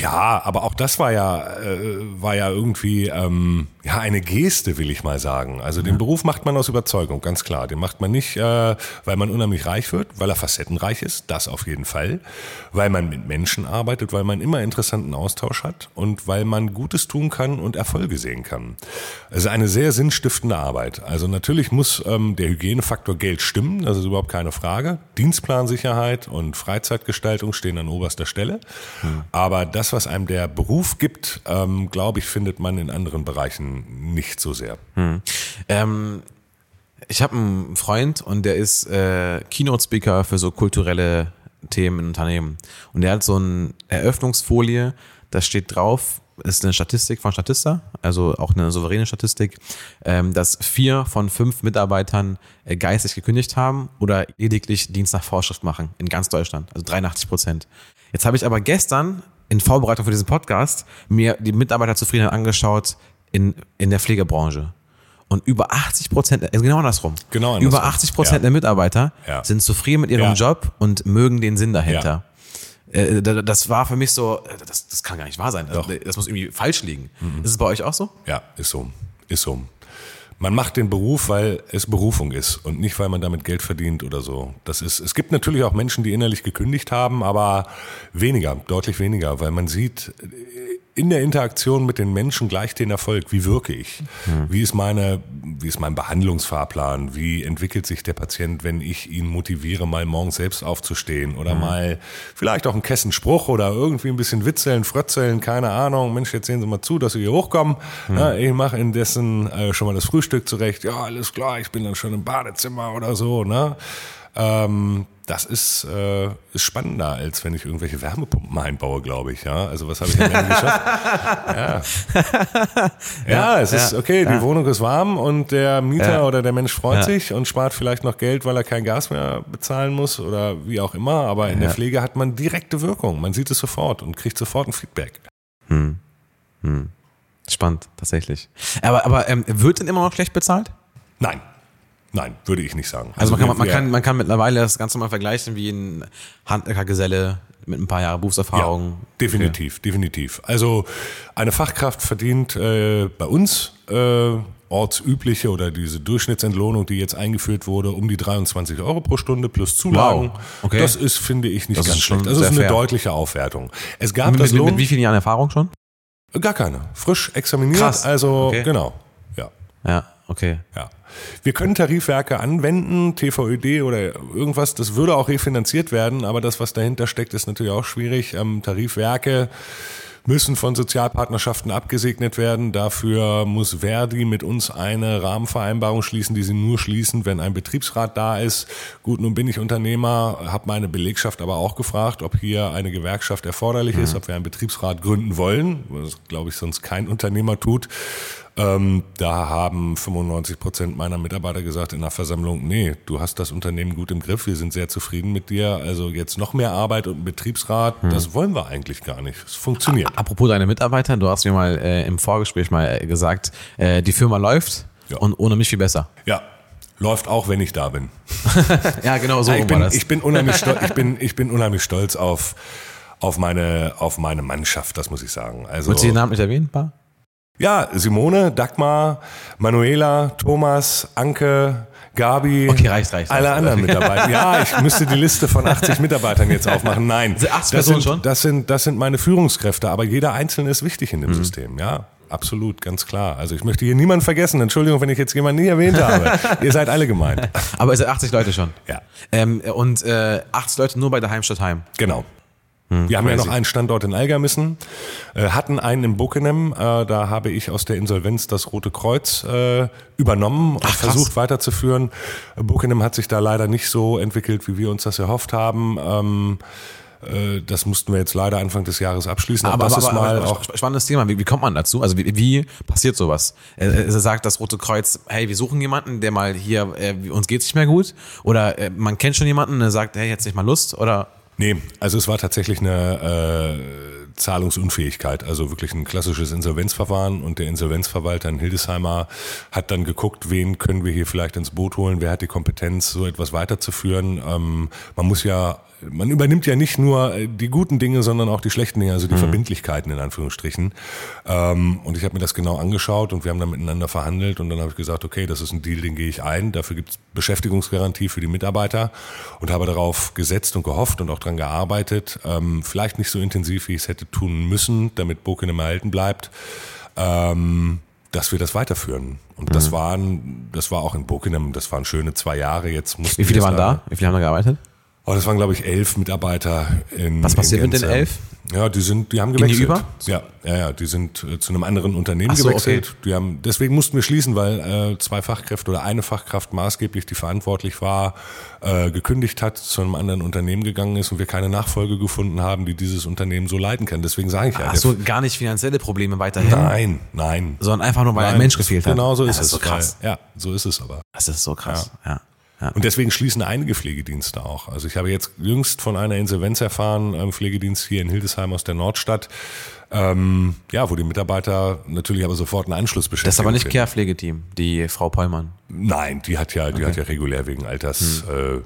Speaker 1: Ja, aber auch das war ja, äh, war ja irgendwie ähm, ja eine Geste, will ich mal sagen. Also den Beruf macht man aus Überzeugung, ganz klar. Den macht man nicht, äh, weil man unheimlich reich wird, weil er facettenreich ist, das auf jeden Fall. Weil man mit Menschen arbeitet, weil man immer interessanten Austausch hat und weil man Gutes tun kann und Erfolge sehen kann. Es ist eine sehr sinnstiftende Arbeit. Also natürlich muss ähm, der Hygienefaktor Geld stimmen, das ist überhaupt keine Frage. Dienstplansicherheit und Freizeitgestaltung stehen an oberster Stelle. Aber das, was einem der Beruf gibt, ähm, glaube ich, findet man in anderen Bereichen nicht so sehr.
Speaker 2: Ähm, ich habe einen Freund und der ist äh, Keynote-Speaker für so kulturelle Themen in Unternehmen. Und der hat so eine Eröffnungsfolie, da steht drauf, ist eine Statistik von Statista, also auch eine souveräne Statistik, ähm, dass vier von fünf Mitarbeitern äh, geistig gekündigt haben oder lediglich Dienst nach Vorschrift machen in ganz Deutschland, also 83 Prozent. Jetzt habe ich aber gestern in Vorbereitung für diesen Podcast mir die Mitarbeiterzufriedenheit angeschaut in, in der Pflegebranche. Und über 80 Prozent, also genau andersrum.
Speaker 1: Genau andersrum.
Speaker 2: Über 80 Prozent
Speaker 1: Ja.
Speaker 2: der Mitarbeiter
Speaker 1: Ja.
Speaker 2: sind zufrieden mit ihrem
Speaker 1: Ja.
Speaker 2: Job und mögen den Sinn dahinter. Äh, da- Das war für mich so, das, das kann gar nicht wahr sein.
Speaker 1: Doch.
Speaker 2: Das muss irgendwie falsch liegen.
Speaker 1: Mhm.
Speaker 2: Ist es bei euch auch so?
Speaker 1: Ja, ist so. Ist so. Man macht den Beruf, weil es Berufung ist und nicht, weil man damit Geld verdient oder so. Das ist, es gibt natürlich auch Menschen, die innerlich gekündigt haben, aber weniger, deutlich weniger, weil man sieht, in der Interaktion mit den Menschen gleich den Erfolg. Wie wirke ich? Wie ist meine, wie ist mein Behandlungsfahrplan? Wie entwickelt sich der Patient, wenn ich ihn motiviere, mal morgens selbst aufzustehen oder mal vielleicht auch einen Kessenspruch oder irgendwie ein bisschen witzeln, frötzeln, keine Ahnung. Mensch, jetzt sehen Sie mal zu, dass Sie hier hochkommen. Ja, ich mache indessen äh, schon mal das Frühstück zurecht. Ja, alles klar, ich bin dann schon im Badezimmer oder so. Ne? Ähm, das ist, äh, ist spannender, als wenn ich irgendwelche Wärmepumpen einbaue, glaube ich. Ja, also was habe ich am Ende geschafft? [laughs] Ja, ja es ist
Speaker 2: ja,
Speaker 1: okay. Die Wohnung ist warm und der Mieter
Speaker 2: Ja.
Speaker 1: oder der Mensch freut
Speaker 2: Ja.
Speaker 1: sich und spart vielleicht noch Geld, weil er kein Gas mehr bezahlen muss oder wie auch immer. Aber in der
Speaker 2: Ja.
Speaker 1: Pflege hat man direkte Wirkung. Man sieht es sofort und kriegt sofort ein Feedback.
Speaker 2: Spannend, tatsächlich. Aber, aber ähm, wird denn immer noch schlecht bezahlt?
Speaker 1: Nein, nein, würde ich nicht sagen.
Speaker 2: Also man kann, man, kann, man kann mittlerweile das Ganze mal vergleichen wie ein Handwerkergeselle mit ein paar Jahren Berufserfahrung.
Speaker 1: Ja, definitiv, definitiv. Also eine Fachkraft verdient äh, bei uns äh, ortsübliche oder diese Durchschnittsentlohnung, die jetzt eingeführt wurde, um die 23 Euro pro Stunde plus Zulagen.
Speaker 2: Wow, okay.
Speaker 1: Das ist, finde ich, nicht
Speaker 2: Das
Speaker 1: ganz schlecht. Also es ist eine
Speaker 2: fair.
Speaker 1: deutliche Aufwertung. Es gab
Speaker 2: Mit,
Speaker 1: das Lohn,
Speaker 2: mit wie vielen Jahren Erfahrung schon?
Speaker 1: gar keine, frisch examiniert.
Speaker 2: Krass,
Speaker 1: Also
Speaker 2: okay.
Speaker 1: genau, ja.
Speaker 2: Ja, okay.
Speaker 1: Ja. Wir können Tarifwerke anwenden, TVÖD oder irgendwas, das würde auch refinanziert werden, aber das, was dahinter steckt, ist natürlich auch schwierig. Ähm, Tarifwerke müssen von Sozialpartnerschaften abgesegnet werden. Dafür muss Verdi mit uns eine Rahmenvereinbarung schließen, die sie nur schließen, wenn ein Betriebsrat da ist. Gut, nun bin ich Unternehmer, habe meine Belegschaft aber auch gefragt, ob hier eine Gewerkschaft erforderlich ist, ob wir einen Betriebsrat gründen wollen, was glaube ich sonst kein Unternehmer tut. Ähm, da haben 95 Prozent meiner Mitarbeiter gesagt in der Versammlung, nee, du hast das Unternehmen gut im Griff, wir sind sehr zufrieden mit dir. Also jetzt noch mehr Arbeit und Betriebsrat, das wollen wir eigentlich gar nicht. Es funktioniert.
Speaker 2: Apropos deine Mitarbeiter, du hast mir mal äh, im Vorgespräch mal äh, gesagt, äh, die Firma läuft
Speaker 1: Ja.
Speaker 2: und ohne mich viel besser.
Speaker 1: Ja, läuft auch, wenn ich da bin. [laughs]
Speaker 2: Ja, genau so
Speaker 1: ich,
Speaker 2: rum
Speaker 1: bin
Speaker 2: war das.
Speaker 1: ich bin unheimlich stolz, ich bin, [laughs] ich bin unheimlich stolz auf, auf meine, auf meine Mannschaft, das muss ich sagen. Also,
Speaker 2: Willst du den Namen nicht erwähnen? Paar?
Speaker 1: Ja, Simone, Dagmar, Manuela, Thomas, Anke, Gabi,
Speaker 2: Okay, reicht, reicht,
Speaker 1: alle
Speaker 2: reicht.
Speaker 1: anderen [laughs] Mitarbeiter. Ja, ich müsste die Liste von 80 Mitarbeitern jetzt aufmachen. Nein,
Speaker 2: Sind 80
Speaker 1: das
Speaker 2: Personen
Speaker 1: sind,
Speaker 2: schon?
Speaker 1: Das sind, das sind meine Führungskräfte, aber jeder Einzelne ist wichtig
Speaker 2: Mhm.
Speaker 1: in dem System, ja. Absolut, ganz klar. Also ich möchte hier niemanden vergessen. Entschuldigung, wenn ich jetzt jemanden nie erwähnt habe. [laughs] Ihr seid alle gemeint.
Speaker 2: Aber es sind 80 Leute schon.
Speaker 1: Ja,
Speaker 2: Ähm, und äh, 80 Leute nur bei der Heimstadt Heim.
Speaker 1: genau. Wir haben ja
Speaker 2: crazy.
Speaker 1: noch einen Standort in Algermissen, äh, hatten einen in Bokenem. Äh, da habe ich aus der Insolvenz das Rote Kreuz äh, übernommen und
Speaker 2: Ach,
Speaker 1: versucht weiterzuführen. Bokenem hat sich da leider nicht so entwickelt, wie wir uns das erhofft haben. Ähm, äh, das mussten wir jetzt leider Anfang des Jahres abschließen.
Speaker 2: Aber,
Speaker 1: das
Speaker 2: aber,
Speaker 1: ist
Speaker 2: aber,
Speaker 1: mal
Speaker 2: aber
Speaker 1: auch
Speaker 2: spannendes Thema. Wie, wie kommt man dazu? Also wie, wie passiert sowas? Äh, sagt das Rote Kreuz, hey, wir suchen jemanden, der mal hier, äh, uns geht's nicht mehr gut? Oder äh, man kennt schon jemanden, der sagt, hey, jetzt nicht mal Lust? Oder
Speaker 1: Nee, also es war tatsächlich eine äh, Zahlungsunfähigkeit, also wirklich ein klassisches Insolvenzverfahren und der Insolvenzverwalter in Hildesheimer hat dann geguckt, wen können wir hier vielleicht ins Boot holen, wer hat die Kompetenz, so etwas weiterzuführen. Ähm, man muss ja, man übernimmt ja nicht nur äh, die guten Dinge, sondern auch die schlechten Dinge, also die Verbindlichkeiten in Anführungsstrichen. Ähm, und ich habe mir das genau angeschaut und wir haben dann miteinander verhandelt und dann habe ich gesagt, okay, das ist ein Deal, den gehe ich ein. Dafür gibt es Beschäftigungsgarantie für die Mitarbeiter und habe darauf gesetzt und gehofft und auch dran gearbeitet. Ähm, vielleicht nicht so intensiv, wie ich es hätte tun müssen, damit Bokenem erhalten bleibt. Ähm, dass wir das weiterführen. Und
Speaker 2: Mhm.
Speaker 1: das waren, das war auch in Bokenem, das waren schöne zwei Jahre. Jetzt mussten
Speaker 2: wie viele waren da? Wie viele haben da gearbeitet?
Speaker 1: Oh, das waren, glaube ich, elf Mitarbeiter in
Speaker 2: Was passiert
Speaker 1: in
Speaker 2: mit den elf?
Speaker 1: Ja, die sind, die haben gewechselt.
Speaker 2: über?
Speaker 1: Ja, ja, ja, die sind äh, zu einem anderen Unternehmen
Speaker 2: so,
Speaker 1: gewechselt. Die haben, deswegen mussten wir schließen, weil äh, zwei Fachkräfte oder eine Fachkraft maßgeblich, die verantwortlich war, äh, gekündigt hat, zu einem anderen Unternehmen gegangen ist und wir keine Nachfolge gefunden haben, die dieses Unternehmen so leiten kann. Deswegen sage ich ja,
Speaker 2: Ach so, gar nicht finanzielle Probleme weiterhin,
Speaker 1: nein, nein.
Speaker 2: sondern einfach nur, weil ein
Speaker 1: Nein,
Speaker 2: Mensch gefehlt hat.
Speaker 1: Genau so
Speaker 2: Ja,
Speaker 1: ist
Speaker 2: das
Speaker 1: es.
Speaker 2: ist so krass.
Speaker 1: Weil, ja, so ist es aber.
Speaker 2: Das ist so krass, ja.
Speaker 1: Ja. Und deswegen schließen einige Pflegedienste auch. Also ich habe jetzt jüngst von einer Insolvenz erfahren, einem Pflegedienst hier in Hildesheim aus der Nordstadt, ähm, ja, wo die Mitarbeiter natürlich aber sofort einen Anschluss beschäftigen.
Speaker 2: Das ist aber nicht Care-Pflegeteam, die Frau Pollmann.
Speaker 1: Nein, die hat ja, die okay. hat ja regulär wegen Alters. Hm. Äh,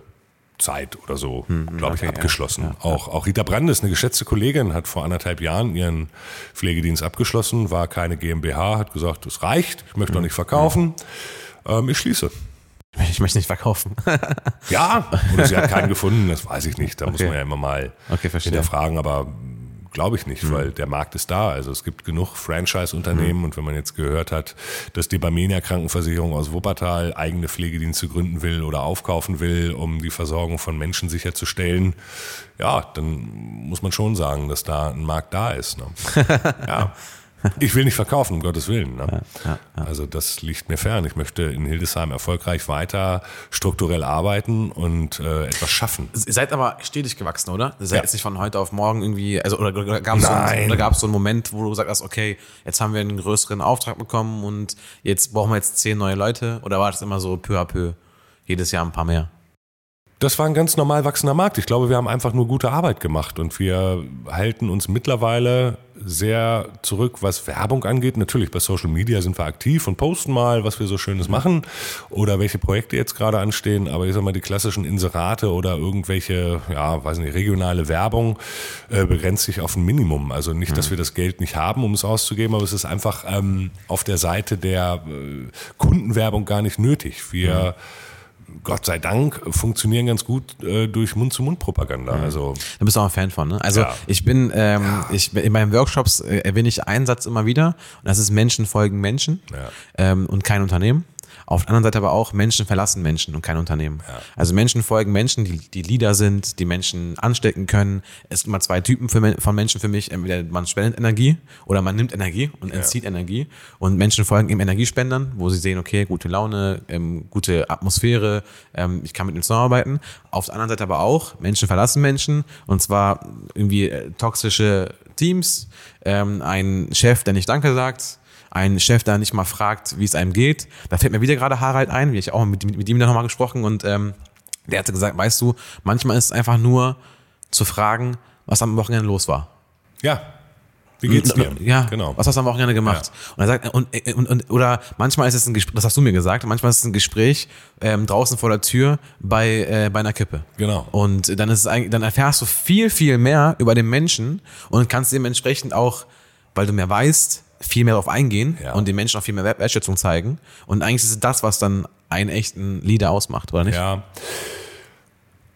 Speaker 1: Zeit oder so, hm, glaube ich, okay, abgeschlossen. Ja, ja, auch, auch Rita Brandes, eine geschätzte Kollegin, hat vor anderthalb Jahren ihren Pflegedienst abgeschlossen, war keine GmbH, hat gesagt, es reicht, ich möchte hm. noch nicht verkaufen. Ähm, ich schließe.
Speaker 2: Ich möchte nicht verkaufen. [laughs]
Speaker 1: ja, oder sie hat keinen gefunden, das weiß ich nicht. Da okay. muss man ja immer mal okay, hinterfragen, aber glaube ich nicht, mhm. weil der Markt ist da. Also es gibt genug Franchise-Unternehmen mhm. und wenn man jetzt gehört hat, dass die Barmenia Krankenversicherung aus Wuppertal eigene Pflegedienste gründen will oder aufkaufen will, um die Versorgung von Menschen sicherzustellen, ja, dann muss man schon sagen, dass da ein Markt da ist. Ne? [laughs] ja. Ich will nicht verkaufen, um Gottes Willen. Ne? Ja, ja, ja. Also das liegt mir fern. Ich möchte in Hildesheim erfolgreich weiter strukturell arbeiten und äh, etwas schaffen.
Speaker 2: Ihr seid aber stetig gewachsen, oder? Ihr seid jetzt nicht von heute auf morgen irgendwie, also oder gab es so, einen, so einen Moment, wo du gesagt hast, okay, jetzt haben wir einen größeren Auftrag bekommen und jetzt brauchen wir jetzt zehn neue Leute? Oder war das immer so peu à peu, jedes Jahr ein paar mehr?
Speaker 1: Das war ein ganz normal wachsender Markt. Ich glaube, wir haben einfach nur gute Arbeit gemacht und wir halten uns mittlerweile sehr zurück, was Werbung angeht. Natürlich bei Social Media sind wir aktiv und posten mal, was wir so Schönes machen oder welche Projekte jetzt gerade anstehen. Aber ich sag mal, die klassischen Inserate oder irgendwelche, ja, weiß nicht, regionale Werbung äh, begrenzt sich auf ein Minimum. Also nicht, dass mhm. wir das Geld nicht haben, um es auszugeben, aber es ist einfach ähm, auf der Seite der äh, Kundenwerbung gar nicht nötig. Wir mhm Gott sei Dank funktionieren ganz gut äh, durch Mund-zu-Mund-Propaganda. Mhm. Also
Speaker 2: da bist du auch ein Fan von, ne? Also ja. ich bin, ähm, ja. ich in meinen Workshops äh, erwähne ich einen Satz immer wieder und das ist Menschen folgen Menschen ja. ähm, und kein Unternehmen. Auf der anderen Seite aber auch Menschen verlassen Menschen und kein Unternehmen. Ja. Also Menschen folgen Menschen, die, die Leader sind, die Menschen anstecken können. Es gibt immer zwei Typen für, von Menschen für mich. Entweder man spendet Energie oder man nimmt Energie und entzieht ja. Energie. Und Menschen folgen eben Energiespendern, wo sie sehen, okay, gute Laune, ähm, gute Atmosphäre, ähm, ich kann mit ihnen zusammenarbeiten. Auf der anderen Seite aber auch, Menschen verlassen Menschen und zwar irgendwie äh, toxische Teams, ähm, ein Chef, der nicht Danke sagt, ein Chef da nicht mal fragt, wie es einem geht. Da fällt mir wieder gerade Harald ein, wie ich auch mit, mit, ihm da nochmal gesprochen und ähm, der hatte gesagt, weißt du, manchmal ist es einfach nur zu fragen, was am Wochenende los war.
Speaker 1: Ja. Wie geht's dir?
Speaker 2: Ja, genau. Was hast du am Wochenende gemacht? Ja. Und er sagt, und, und, und, oder manchmal ist es ein Gespräch, das hast du mir gesagt, manchmal ist es ein Gespräch ähm, draußen vor der Tür bei, äh, bei einer Kippe.
Speaker 1: Genau.
Speaker 2: Und dann ist es eigentlich, dann erfährst du viel, viel mehr über den Menschen und kannst dementsprechend auch, weil du mehr weißt, viel mehr darauf eingehen ja. und den Menschen auch viel mehr Wertschätzung zeigen. Und eigentlich ist es das, was dann einen echten Leader ausmacht, oder nicht?
Speaker 1: Ja.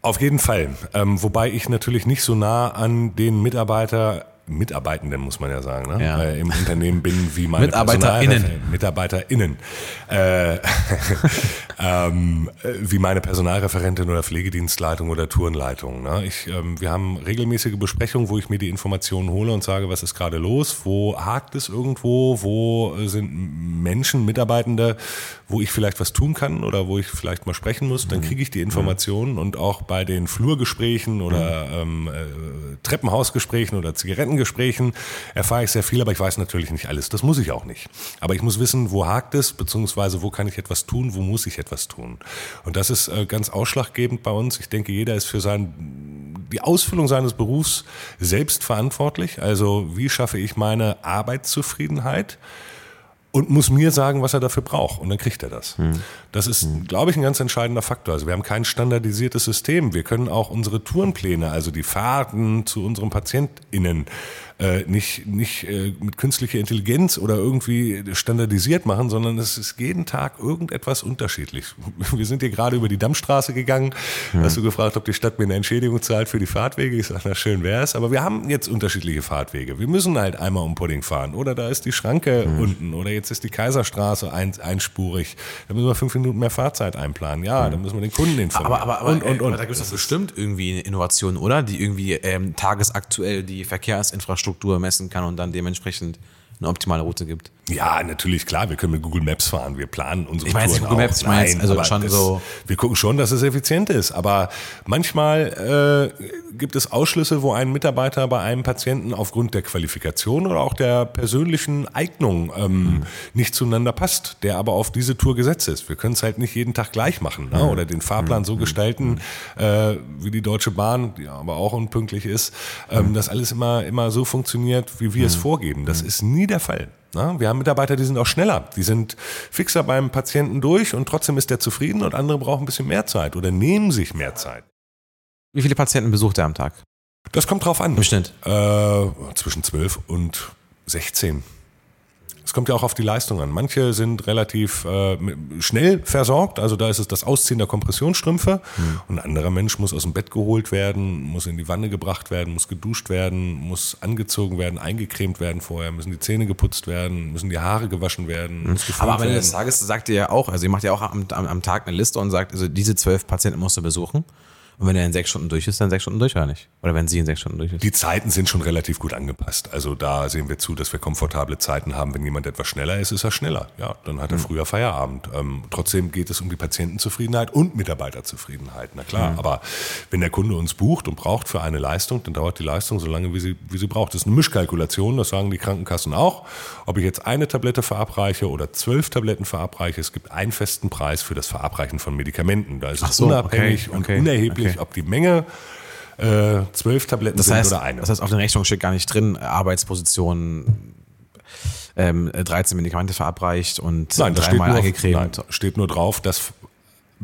Speaker 1: Auf jeden Fall. Ähm, wobei ich natürlich nicht so nah an den Mitarbeiter Mitarbeitenden, muss man ja sagen, ne? Ja. Äh, im Unternehmen bin wie meine
Speaker 2: MitarbeiterInnen.
Speaker 1: MitarbeiterInnen. Äh, [laughs] ähm, wie meine Personalreferentin oder Pflegedienstleitung oder Tourenleitung. Ne? Ich, ähm, wir haben regelmäßige Besprechungen, wo ich mir die Informationen hole und sage, was ist gerade los, wo hakt es irgendwo, wo sind Menschen, Mitarbeitende, wo ich vielleicht was tun kann oder wo ich vielleicht mal sprechen muss, dann mhm. kriege ich die Informationen und auch bei den Flurgesprächen oder mhm. ähm, äh, Treppenhausgesprächen oder Zigarettengesprächen erfahre ich sehr viel, aber ich weiß natürlich nicht alles. Das muss ich auch nicht. Aber ich muss wissen, wo hakt es, beziehungsweise wo kann ich etwas tun, wo muss ich etwas tun. Und das ist äh, ganz ausschlaggebend bei uns. Ich denke, jeder ist für sein, die Ausfüllung seines Berufs selbst verantwortlich. Also wie schaffe ich meine Arbeitszufriedenheit? Und muss mir sagen, was er dafür braucht. Und dann kriegt er das. Hm. Das ist, hm. glaube ich, ein ganz entscheidender Faktor. Also wir haben kein standardisiertes System. Wir können auch unsere Tourenpläne, also die Fahrten zu unseren PatientInnen, äh, nicht, nicht äh, mit künstlicher Intelligenz oder irgendwie standardisiert machen, sondern es ist jeden Tag irgendetwas unterschiedlich. [laughs] Wir sind hier gerade über die Dammstraße gegangen, ja. hast du gefragt, ob die Stadt mir eine Entschädigung zahlt für die Fahrtwege. Ich sage, na schön wär's, aber wir haben jetzt unterschiedliche Fahrtwege. Wir müssen halt einmal um Pudding fahren oder da ist die Schranke mhm. unten oder jetzt ist die Kaiserstraße ein, einspurig. Da müssen wir fünf Minuten mehr Fahrzeit einplanen. Ja, mhm. da müssen wir den Kunden informieren.
Speaker 2: Aber, aber, aber, und, und, und. da gibt es bestimmt irgendwie eine Innovation, oder? Die irgendwie ähm, tagesaktuell die Verkehrsinfrastruktur Infrastruktur messen kann und dann dementsprechend eine optimale Route gibt.
Speaker 1: Ja, natürlich, klar, wir können mit Google Maps fahren, wir planen unsere
Speaker 2: Ich meine
Speaker 1: Touren
Speaker 2: Google
Speaker 1: auch.
Speaker 2: Maps, ich meine
Speaker 1: Nein,
Speaker 2: also schon
Speaker 1: das,
Speaker 2: so-
Speaker 1: Wir gucken schon, dass es effizient ist, aber manchmal äh, gibt es Ausschlüsse, wo ein Mitarbeiter bei einem Patienten aufgrund der Qualifikation oder auch der persönlichen Eignung ähm, nicht zueinander passt, der aber auf diese Tour gesetzt ist. Wir können es halt nicht jeden Tag gleich machen ne? oder den Fahrplan so gestalten, äh, wie die Deutsche Bahn, die aber auch unpünktlich ist, ähm, dass alles immer, immer so funktioniert, wie wir es vorgeben. Das ist nie der Fall. Na, wir haben Mitarbeiter, die sind auch schneller. Die sind fixer beim Patienten durch und trotzdem ist der zufrieden und andere brauchen ein bisschen mehr Zeit oder nehmen sich mehr Zeit.
Speaker 2: Wie viele Patienten besucht er am Tag?
Speaker 1: Das kommt drauf an.
Speaker 2: Im Schnitt.
Speaker 1: Äh, zwischen 12 und 16. Es kommt ja auch auf die Leistung an. Manche sind relativ äh, schnell versorgt, also da ist es das Ausziehen der Kompressionsstrümpfe. Und ein anderer Mensch muss aus dem Bett geholt werden, muss in die Wanne gebracht werden, muss geduscht werden, muss angezogen werden, eingecremt werden vorher, müssen die Zähne geputzt werden, müssen die Haare gewaschen werden, geföhnt
Speaker 2: Aber am Ende des Tages sagt ihr ja auch, also ihr macht ja auch am, am, am Tag eine Liste und sagt, also diese zwölf Patienten musst du besuchen. Und wenn er in sechs Stunden durch ist, dann sechs Stunden durch oder nicht? Oder wenn sie in sechs Stunden durch ist?
Speaker 1: Die Zeiten sind schon relativ gut angepasst. Also da sehen wir zu, dass wir komfortable Zeiten haben. Wenn jemand etwas schneller ist, ist er schneller. Ja, dann hat er früher Feierabend. Ähm, trotzdem geht es um die Patientenzufriedenheit und Mitarbeiterzufriedenheit. Na klar, aber wenn der Kunde uns bucht und braucht für eine Leistung, dann dauert die Leistung so lange, wie sie, wie sie braucht. Das ist eine Mischkalkulation, das sagen die Krankenkassen auch. Ob ich jetzt eine Tablette verabreiche oder zwölf Tabletten verabreiche, es gibt einen festen Preis für das Verabreichen von Medikamenten. Da ist es
Speaker 2: so,
Speaker 1: unabhängig
Speaker 2: okay,
Speaker 1: und
Speaker 2: okay, okay.
Speaker 1: ob die Menge äh, zwölf Tabletten
Speaker 2: Das
Speaker 1: sind
Speaker 2: heißt,
Speaker 1: oder eine.
Speaker 2: das heißt, auf den Rechnungen steht gar nicht drin, Arbeitsposition, ähm, 13 Medikamente verabreicht und
Speaker 1: Nein,
Speaker 2: dreimal eingecremt.
Speaker 1: nein, steht nur drauf, dass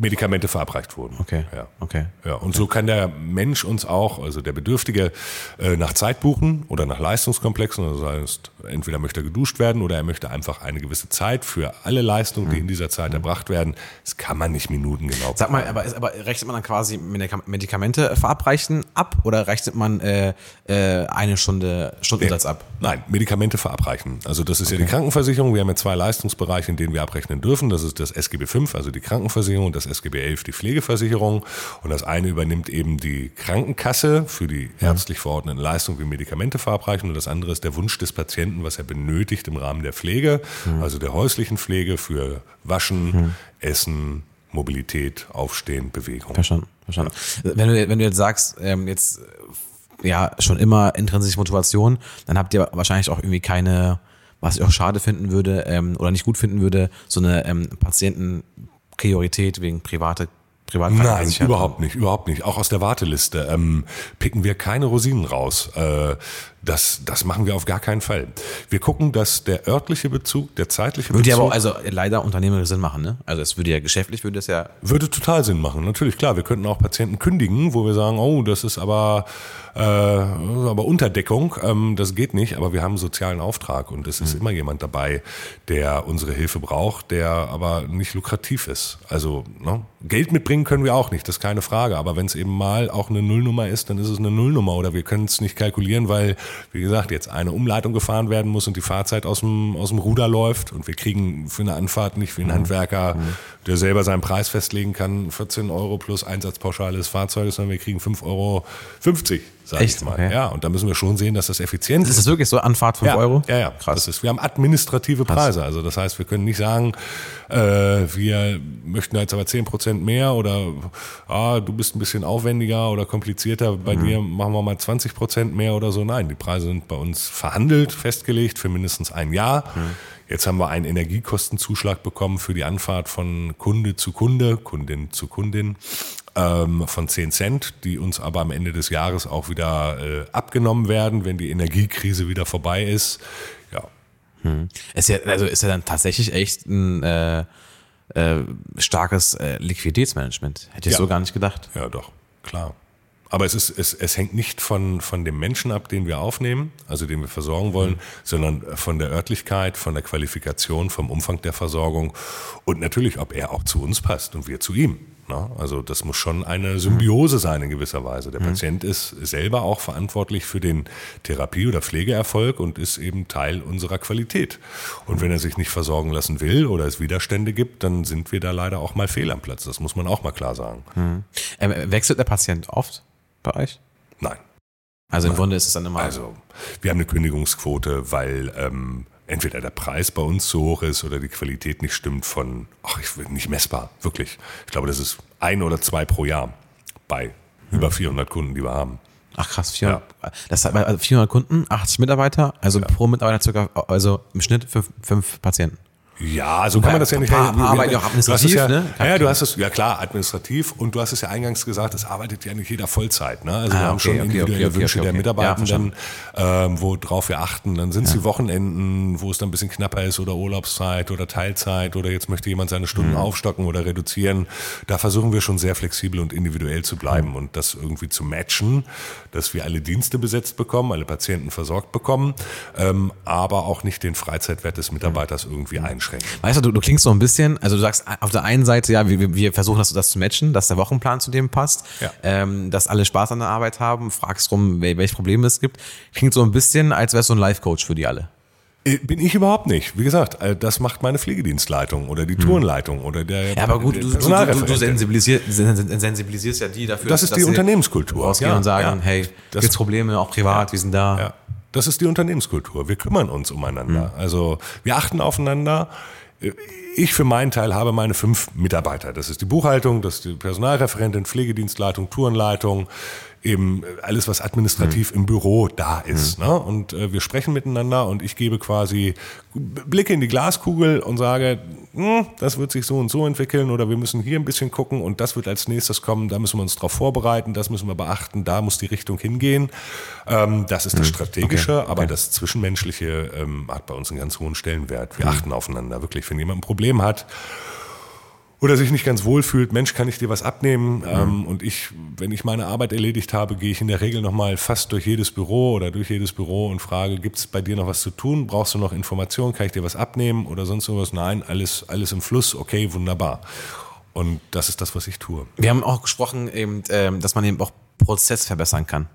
Speaker 1: Medikamente verabreicht wurden.
Speaker 2: Okay.
Speaker 1: Ja.
Speaker 2: Okay.
Speaker 1: Ja, und so kann der Mensch uns auch, also der Bedürftige, äh, nach Zeit buchen oder nach Leistungskomplexen. Das heißt, entweder möchte er geduscht werden oder er möchte einfach eine gewisse Zeit für alle Leistungen, die in dieser Zeit erbracht werden. Das kann man nicht minutengenau.
Speaker 2: Sag mal, aber, aber rechnet man dann quasi Medika- Medikamente verabreichen ab oder rechnet man äh, äh, eine Stunde Stundensatz ab?
Speaker 1: Nein, Medikamente verabreichen. Also das ist ja die Krankenversicherung. Wir haben ja zwei Leistungsbereiche, in denen wir abrechnen dürfen. Das ist das SGB V, also die Krankenversicherung, und das SGB 11, die Pflegeversicherung. Und das eine übernimmt eben die Krankenkasse für die ärztlich verordneten Leistungen wie Medikamente verabreichen. Und das andere ist der Wunsch des Patienten, was er benötigt im Rahmen der Pflege, also der häuslichen Pflege für Waschen, Essen, Mobilität, Aufstehen, Bewegung.
Speaker 2: Verstanden, verstanden. Wenn du, wenn du jetzt sagst, ähm, jetzt ja schon immer intrinsische Motivation, dann habt ihr wahrscheinlich auch irgendwie keine, was ich auch schade finden würde ähm, oder nicht gut finden würde, so eine ähm, Patientenpriorität wegen private
Speaker 1: Nein, überhaupt nicht, überhaupt nicht. Auch aus der Warteliste ähm, picken wir keine Rosinen raus. Äh, das, das machen wir auf gar keinen Fall. Wir gucken, dass der örtliche Bezug, der zeitliche
Speaker 2: Würde ja
Speaker 1: Bezug
Speaker 2: aber auch, also leider unternehmerisch Sinn machen, ne? Also es würde ja geschäftlich würde es ja
Speaker 1: würde total Sinn machen. Natürlich, klar, wir könnten auch Patienten kündigen, wo wir sagen, oh, das ist aber, äh, aber Unterdeckung, ähm, das geht nicht, aber wir haben einen sozialen Auftrag und es ist immer jemand dabei, der unsere Hilfe braucht, der aber nicht lukrativ ist. Also ne? Geld mitbringen können wir auch nicht, das ist keine Frage, aber wenn es eben mal auch eine Nullnummer ist, dann ist es eine Nullnummer oder wir können es nicht kalkulieren, weil, wie gesagt, jetzt eine Umleitung gefahren werden muss und die Fahrzeit aus dem, aus dem Ruder läuft und wir kriegen für eine Anfahrt nicht wie ein Handwerker, der selber seinen Preis festlegen kann, 14 Euro plus Einsatzpauschale des Fahrzeuges, sondern wir kriegen 5,50 Euro, sag
Speaker 2: Echt?
Speaker 1: ich mal.
Speaker 2: Okay.
Speaker 1: Ja, und da müssen wir schon sehen, dass das effizient
Speaker 2: ist
Speaker 1: ist.
Speaker 2: das wirklich so Anfahrt 5
Speaker 1: Ja,
Speaker 2: Euro?
Speaker 1: Ja, ja, krass. Das ist, wir haben administrative Preise. Also das heißt, wir können nicht sagen, äh, wir möchten jetzt aber 10% mehr oder ah, du bist ein bisschen aufwendiger oder komplizierter, bei
Speaker 2: Mhm.
Speaker 1: dir machen wir mal 20% mehr oder so. Nein, die Preise sind bei uns verhandelt, festgelegt für mindestens ein Jahr.
Speaker 2: Mhm.
Speaker 1: Jetzt haben wir einen Energiekostenzuschlag bekommen für die Anfahrt von Kunde zu Kunde, Kundin zu Kundin ähm, von 10 Cent, die uns aber am Ende des Jahres auch wieder äh, abgenommen werden, wenn die Energiekrise wieder vorbei ist. Ja,
Speaker 2: Ist ja, also ist ja dann tatsächlich echt ein äh, äh, starkes äh, Liquiditätsmanagement. Hätte ich
Speaker 1: Ja.
Speaker 2: so gar nicht gedacht.
Speaker 1: ja, doch, klar. Aber es, ist, es, es hängt nicht von, von dem Menschen ab, den wir aufnehmen, also den wir versorgen wollen, sondern von der Örtlichkeit, von der Qualifikation, vom Umfang der Versorgung und natürlich, ob er auch zu uns passt und wir zu ihm. Ne? Also das muss schon eine Symbiose sein in gewisser Weise. Der Patient ist selber auch verantwortlich für den Therapie- oder Pflegeerfolg und ist eben Teil unserer Qualität. Und wenn er sich nicht versorgen lassen will oder es Widerstände gibt, dann sind wir da leider auch mal fehl am Platz. Das muss man auch mal klar sagen.
Speaker 2: Ähm, wechselt der Patient oft bei euch?
Speaker 1: Nein.
Speaker 2: Also im Grunde ist es dann immer.
Speaker 1: Also, wir haben eine Kündigungsquote, weil ähm, entweder der Preis bei uns zu hoch ist oder die Qualität nicht stimmt von, ach, ich will nicht messbar, wirklich. Ich glaube, das ist ein oder zwei pro Jahr bei über 400 Kunden, die wir haben.
Speaker 2: Ach krass, 400, das heißt, also 400 Kunden, 80 Mitarbeiter, also pro Mitarbeiter circa, also im Schnitt fünf, fünf Patienten.
Speaker 1: Ja, so kann man das ja nicht.
Speaker 2: Arbeiten ja auch administrativ,
Speaker 1: ja,
Speaker 2: ne?
Speaker 1: Ja, du hast es, ja klar, administrativ und du hast es ja eingangs gesagt, es arbeitet ja nicht jeder Vollzeit. Ne? Also
Speaker 2: Ah,
Speaker 1: wir haben
Speaker 2: okay,
Speaker 1: schon individuelle
Speaker 2: okay,
Speaker 1: Wünsche
Speaker 2: okay,
Speaker 1: der
Speaker 2: okay.
Speaker 1: Mitarbeitenden, ähm, worauf wir achten. Dann sind es die Wochenenden, wo es dann ein bisschen knapper ist oder Urlaubszeit oder Teilzeit oder jetzt möchte jemand seine Stunden
Speaker 2: Mhm.
Speaker 1: aufstocken oder reduzieren. Da versuchen wir schon sehr flexibel und individuell zu bleiben
Speaker 2: Mhm.
Speaker 1: und das irgendwie zu matchen, dass wir alle Dienste besetzt bekommen, alle Patienten versorgt bekommen, ähm, aber auch nicht den Freizeitwert des Mitarbeiters irgendwie einschränken.
Speaker 2: Weißt du, du, du klingst so ein bisschen, also du sagst auf der einen Seite, ja, wir, wir versuchen das, das zu matchen, dass der Wochenplan zu dem passt,
Speaker 1: Ja.
Speaker 2: ähm, dass alle Spaß an der Arbeit haben, fragst rum, wel- welche Probleme es gibt. Klingt so ein bisschen, als wärst du ein Life-Coach für die alle.
Speaker 1: Äh, Bin ich überhaupt nicht. Wie gesagt, äh, das macht meine Pflegedienstleitung oder die Tourenleitung oder der
Speaker 2: Hm. Ja, aber gut, du, du, du, sensibilisierst, sen- sensibilisierst ja die dafür.
Speaker 1: Das ist die Unternehmenskultur.
Speaker 2: Rausgehen
Speaker 1: Ja,
Speaker 2: und sagen,
Speaker 1: ja.
Speaker 2: hey,
Speaker 1: Das-
Speaker 2: gibt's Probleme, auch privat, wir sind da.
Speaker 1: Ja, das ist die Unternehmenskultur. Wir kümmern uns umeinander. Also wir achten aufeinander. Ich für meinen Teil habe meine fünf Mitarbeiter. Das ist die Buchhaltung, das ist die Personalreferentin, Pflegedienstleitung, Tourenleitung, eben alles, was administrativ im Büro da ist. Ne? Und äh, wir sprechen miteinander und ich gebe quasi Blicke in die Glaskugel und sage, hm, das wird sich so und so entwickeln oder wir müssen hier ein bisschen gucken und das wird als nächstes kommen, da müssen wir uns darauf vorbereiten, das müssen wir beachten, da muss die Richtung hingehen. Ähm, das ist das Strategische, aber das Zwischenmenschliche ähm, hat bei uns einen ganz hohen Stellenwert. Wir achten aufeinander, wirklich. Wenn jemand ein Problem hat, oder sich nicht ganz wohl fühlt, Mensch, kann ich dir was abnehmen? Ähm, und ich, wenn ich meine Arbeit erledigt habe, gehe ich in der Regel nochmal fast durch jedes Büro oder durch jedes Büro und frage, gibt es bei dir noch was zu tun? Brauchst du noch Informationen? Kann ich dir was abnehmen oder sonst irgendwas? Nein, alles, alles im Fluss, okay, wunderbar. Und das ist das, was ich tue.
Speaker 2: Wir haben auch gesprochen, eben, ähm, dass man eben auch Prozess verbessern kann,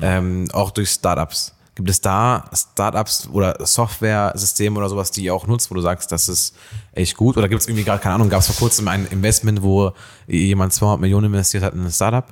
Speaker 2: ähm, auch durch Startups. Gibt es da Startups oder Software-Systeme oder sowas, die ihr auch nutzt, wo du sagst, das ist echt gut? Oder gibt es irgendwie gerade, keine Ahnung, gab es vor kurzem ein Investment, wo jemand 200 Millionen investiert hat in ein Startup?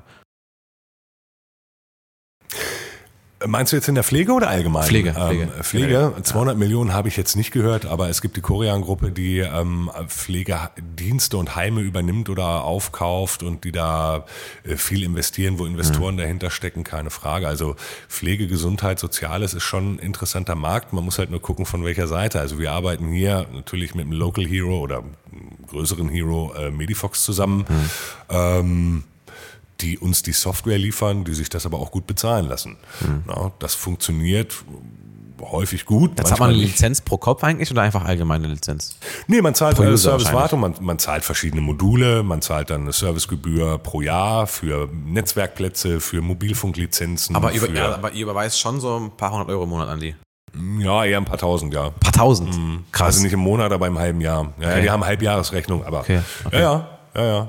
Speaker 1: Meinst du jetzt in der Pflege oder allgemein?
Speaker 2: Pflege,
Speaker 1: Ähm,
Speaker 2: Pflege.
Speaker 1: Pflege, 200 Millionen habe ich jetzt nicht gehört, aber es gibt die Korean-Gruppe, die ähm, Pflegedienste und Heime übernimmt oder aufkauft und die da äh, viel investieren, wo Investoren dahinter stecken, keine Frage. Also Pflege, Gesundheit, Soziales ist schon ein interessanter Markt. Man muss halt nur gucken, von welcher Seite. Also wir arbeiten hier natürlich mit einem Local Hero oder größeren Hero äh, Medifox zusammen. Ähm, die uns die Software liefern, die sich das aber auch gut bezahlen lassen. Ja, das funktioniert häufig gut.
Speaker 2: Da zahlt man eine
Speaker 1: nicht.
Speaker 2: Lizenz pro Kopf eigentlich oder einfach allgemeine Lizenz?
Speaker 1: Nee, man zahlt eine Servicewartung, man, man zahlt verschiedene Module, man zahlt dann eine Servicegebühr pro Jahr für Netzwerkplätze, für Mobilfunklizenzen.
Speaker 2: Aber, über, ja, aber ihr überweist schon so ein paar hundert Euro im Monat an die.
Speaker 1: ja, eher ein paar tausend, ja.
Speaker 2: Ein paar tausend. Krass.
Speaker 1: Also nicht im Monat, aber im halben Jahr. Ja, ja
Speaker 2: Okay.
Speaker 1: die haben Halbjahresrechnung, aber
Speaker 2: Okay, okay.
Speaker 1: ja, ja, ja, ja.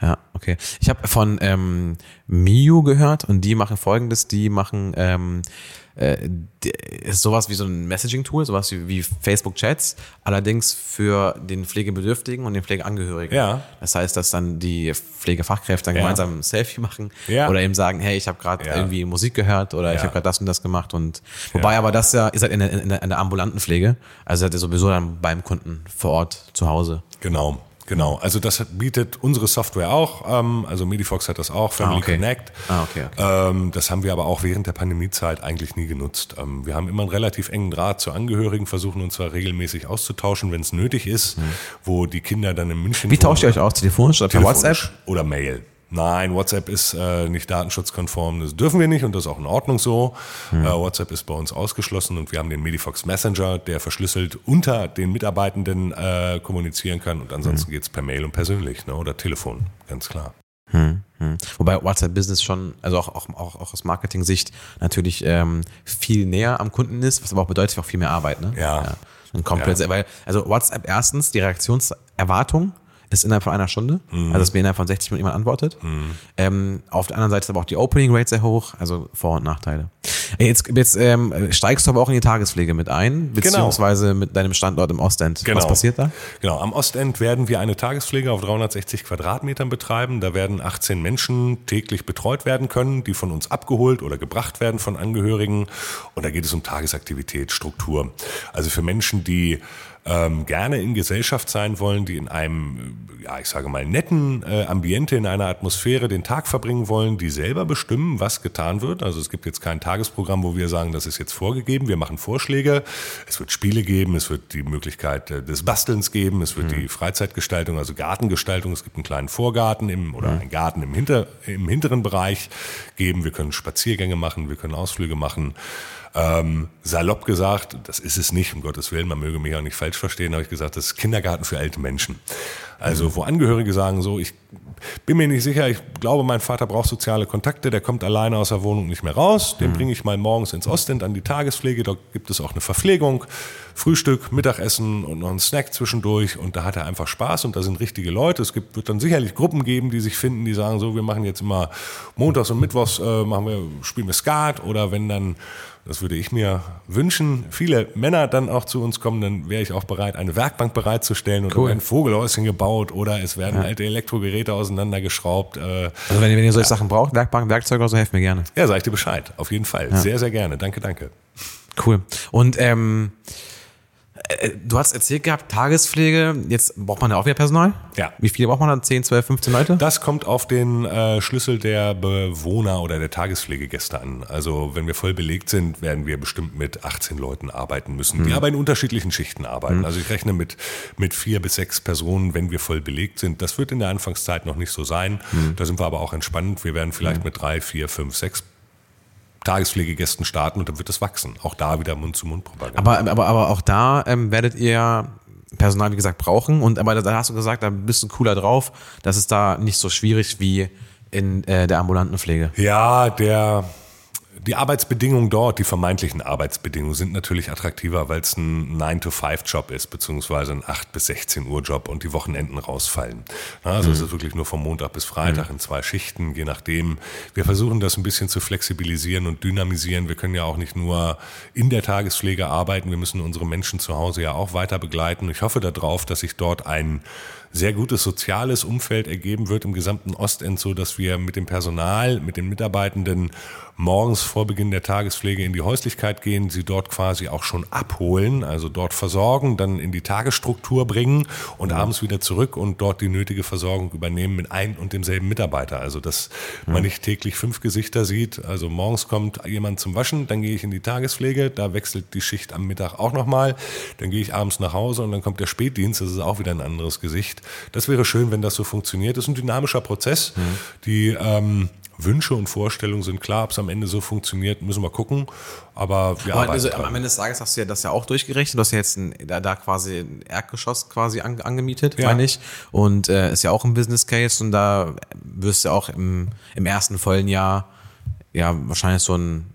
Speaker 2: Ja, okay. Ich habe von ähm, Miu gehört und die machen folgendes, die machen ähm, äh, die- sowas wie so ein Messaging-Tool, sowas wie, wie Facebook-Chats, allerdings für den Pflegebedürftigen und den Pflegeangehörigen.
Speaker 1: Ja.
Speaker 2: Das heißt, dass dann die Pflegefachkräfte dann
Speaker 1: Ja.
Speaker 2: gemeinsam ein Selfie machen
Speaker 1: Ja.
Speaker 2: oder eben sagen, hey, ich habe gerade
Speaker 1: Ja.
Speaker 2: irgendwie Musik gehört oder ich habe gerade das und das gemacht und wobei aber das ja ist halt in der, in der, in der ambulanten Pflege, also seid ihr sowieso dann beim Kunden vor Ort zu Hause.
Speaker 1: Genau, genau. Also das bietet unsere Software auch. Ähm, also Medifox hat das auch, Family
Speaker 2: Ah, okay.
Speaker 1: Connect.
Speaker 2: Ah, okay, okay.
Speaker 1: Ähm, das haben wir aber auch während der Pandemiezeit eigentlich nie genutzt. Ähm, wir haben immer einen relativ engen Draht zu Angehörigen, versuchen uns zwar regelmäßig auszutauschen, wenn es nötig ist, wo die Kinder dann in München
Speaker 2: Wie tauscht ihr euch aus? Telefonisch oder per WhatsApp?
Speaker 1: oder Mail. Nein, WhatsApp ist äh, nicht datenschutzkonform, das dürfen wir nicht und das ist auch in Ordnung so.
Speaker 2: Hm.
Speaker 1: Äh, WhatsApp ist bei uns ausgeschlossen und wir haben den Medifox Messenger, der verschlüsselt unter den Mitarbeitenden äh, kommunizieren kann und
Speaker 2: Hm.
Speaker 1: ansonsten geht's per Mail und persönlich ne, oder Telefon, ganz klar.
Speaker 2: Hm, hm. Wobei WhatsApp Business schon, also auch, auch, auch, auch aus Marketing-Sicht natürlich ähm, viel näher am Kunden ist, was aber auch bedeutet auch viel mehr Arbeit. Ne?
Speaker 1: Ja.
Speaker 2: Und komplett, weil, also WhatsApp erstens, die Reaktionserwartung ist innerhalb von einer Stunde,
Speaker 1: Mhm.
Speaker 2: also dass mir innerhalb von 60 Minuten jemand antwortet. Ähm, auf der anderen Seite ist aber auch die Opening Rate sehr hoch, also Vor- und Nachteile. Jetzt, jetzt ähm, steigst du aber auch in die Tagespflege mit ein, beziehungsweise genau. mit deinem Standort im Ostend.
Speaker 1: Genau.
Speaker 2: Was passiert da?
Speaker 1: Genau, am Ostend werden wir eine Tagespflege auf 360 Quadratmetern betreiben. Da werden 18 Menschen täglich betreut werden können, die von uns abgeholt oder gebracht werden von Angehörigen. Und da geht es um Tagesaktivität, Struktur. Also für Menschen, die ähm, gerne in Gesellschaft sein wollen, die in einem, ja, ich sage mal, netten äh, Ambiente, in einer Atmosphäre den Tag verbringen wollen, die selber bestimmen, was getan wird. Also es gibt jetzt kein Tagesprogramm, wo wir sagen, das ist jetzt vorgegeben. Wir machen Vorschläge. Es wird Spiele geben, es wird die Möglichkeit äh, des Bastelns geben, es wird mhm. die Freizeitgestaltung, also Gartengestaltung. Es gibt einen kleinen Vorgarten im, oder mhm. einen Garten im, Hinter, im hinteren Bereich geben. Wir können Spaziergänge machen, wir können Ausflüge machen. Ähm, salopp gesagt, das ist es nicht, um Gottes Willen, man möge mich auch nicht falsch verstehen, habe ich gesagt, das ist Kindergarten für alte Menschen. Also wo Angehörige sagen so, ich bin mir nicht sicher, ich glaube, mein Vater braucht soziale Kontakte, der kommt alleine aus der Wohnung nicht mehr raus, den mhm. bringe ich mal morgens ins Ostend an die Tagespflege, dort gibt es auch eine Verpflegung, Frühstück, Mittagessen und noch einen Snack zwischendurch und da hat er einfach Spaß und da sind richtige Leute. Es gibt, wird dann sicherlich Gruppen geben, die sich finden, die sagen so, wir machen jetzt immer montags und mittwochs äh, machen wir, spielen wir Skat oder wenn dann das würde ich mir wünschen, viele Männer dann auch zu uns kommen, dann wäre ich auch bereit, eine Werkbank bereitzustellen oder cool. ein Vogelhäuschen gebaut oder es werden ja. alte Elektrogeräte auseinandergeschraubt. Äh,
Speaker 2: also wenn, wenn ihr solche ja. Sachen braucht, Werkbank, Werkzeuge so, helft mir gerne.
Speaker 1: Ja, sag ich dir Bescheid. Auf jeden Fall. Ja. Sehr, sehr gerne. Danke, danke.
Speaker 2: Cool. Und ähm, äh, du hast erzählt gehabt, Tagespflege, jetzt braucht man ja auch wieder Personal?
Speaker 1: Ja.
Speaker 2: Wie viele braucht man dann? 10, 12, 15 Leute?
Speaker 1: Das kommt auf den äh, Schlüssel der Bewohner oder der Tagespflegegäste an. Also wenn wir voll belegt sind, werden wir bestimmt mit 18 Leuten arbeiten müssen, die mhm. aber in unterschiedlichen Schichten arbeiten. Mhm. Also ich rechne mit, mit vier bis sechs Personen, wenn wir voll belegt sind. Das wird in der Anfangszeit noch nicht so sein. Mhm. Da sind wir aber auch entspannt. Wir werden vielleicht mhm. mit drei, vier, fünf, sechs Tagespflegegästen starten und dann wird es wachsen. Auch da wieder Mund-zu-Mund-Propaganda.
Speaker 2: Aber, aber, aber auch da ähm, werdet ihr Personal, wie gesagt, brauchen. Und aber da hast du gesagt, da bist du cooler drauf. Das ist da nicht so schwierig wie in äh, der ambulanten Pflege.
Speaker 1: Ja, der die Arbeitsbedingungen dort, die vermeintlichen Arbeitsbedingungen, sind natürlich attraktiver, weil es ein 9-to-5-Job ist, beziehungsweise ein 8 bis 16 Uhr Job und die Wochenenden rausfallen. Also mhm. es ist wirklich nur vom Montag bis Freitag mhm. in zwei Schichten, je nachdem. Wir versuchen das ein bisschen zu flexibilisieren und dynamisieren. Wir können ja auch nicht nur in der Tagespflege arbeiten, wir müssen unsere Menschen zu Hause ja auch weiter begleiten. Ich hoffe darauf, dass sich dort ein sehr gutes soziales Umfeld ergeben wird im gesamten Ostend, so dass wir mit dem Personal, mit den Mitarbeitenden morgens vor Beginn der Tagespflege in die Häuslichkeit gehen, sie dort quasi auch schon abholen, also dort versorgen, dann in die Tagesstruktur bringen und ja. abends wieder zurück und dort die nötige Versorgung übernehmen mit ein und demselben Mitarbeiter. Also dass ja. man nicht täglich fünf Gesichter sieht. Also morgens kommt jemand zum Waschen, dann gehe ich in die Tagespflege, da wechselt die Schicht am Mittag auch nochmal, dann gehe ich abends nach Hause und dann kommt der Spätdienst, das ist auch wieder ein anderes Gesicht. Das wäre schön, wenn das so funktioniert. Das ist ein dynamischer Prozess. Mhm. Die ähm, Wünsche und Vorstellungen sind klar, ob es am Ende so funktioniert, müssen wir gucken. Aber wir Aber
Speaker 2: also, am Ende des Tages hast du ja das ja auch durchgerechnet. Du hast ja jetzt ein, da, da quasi ein Erdgeschoss quasi an, angemietet, ja. meine ich. Und äh, ist ja auch ein Business Case und da wirst du auch im, im ersten vollen Jahr ja wahrscheinlich so einen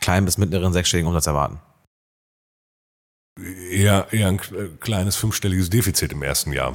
Speaker 2: kleinen bis mittleren sechsstelligen Umsatz erwarten.
Speaker 1: Eher, eher ein äh, kleines fünfstelliges Defizit im ersten Jahr.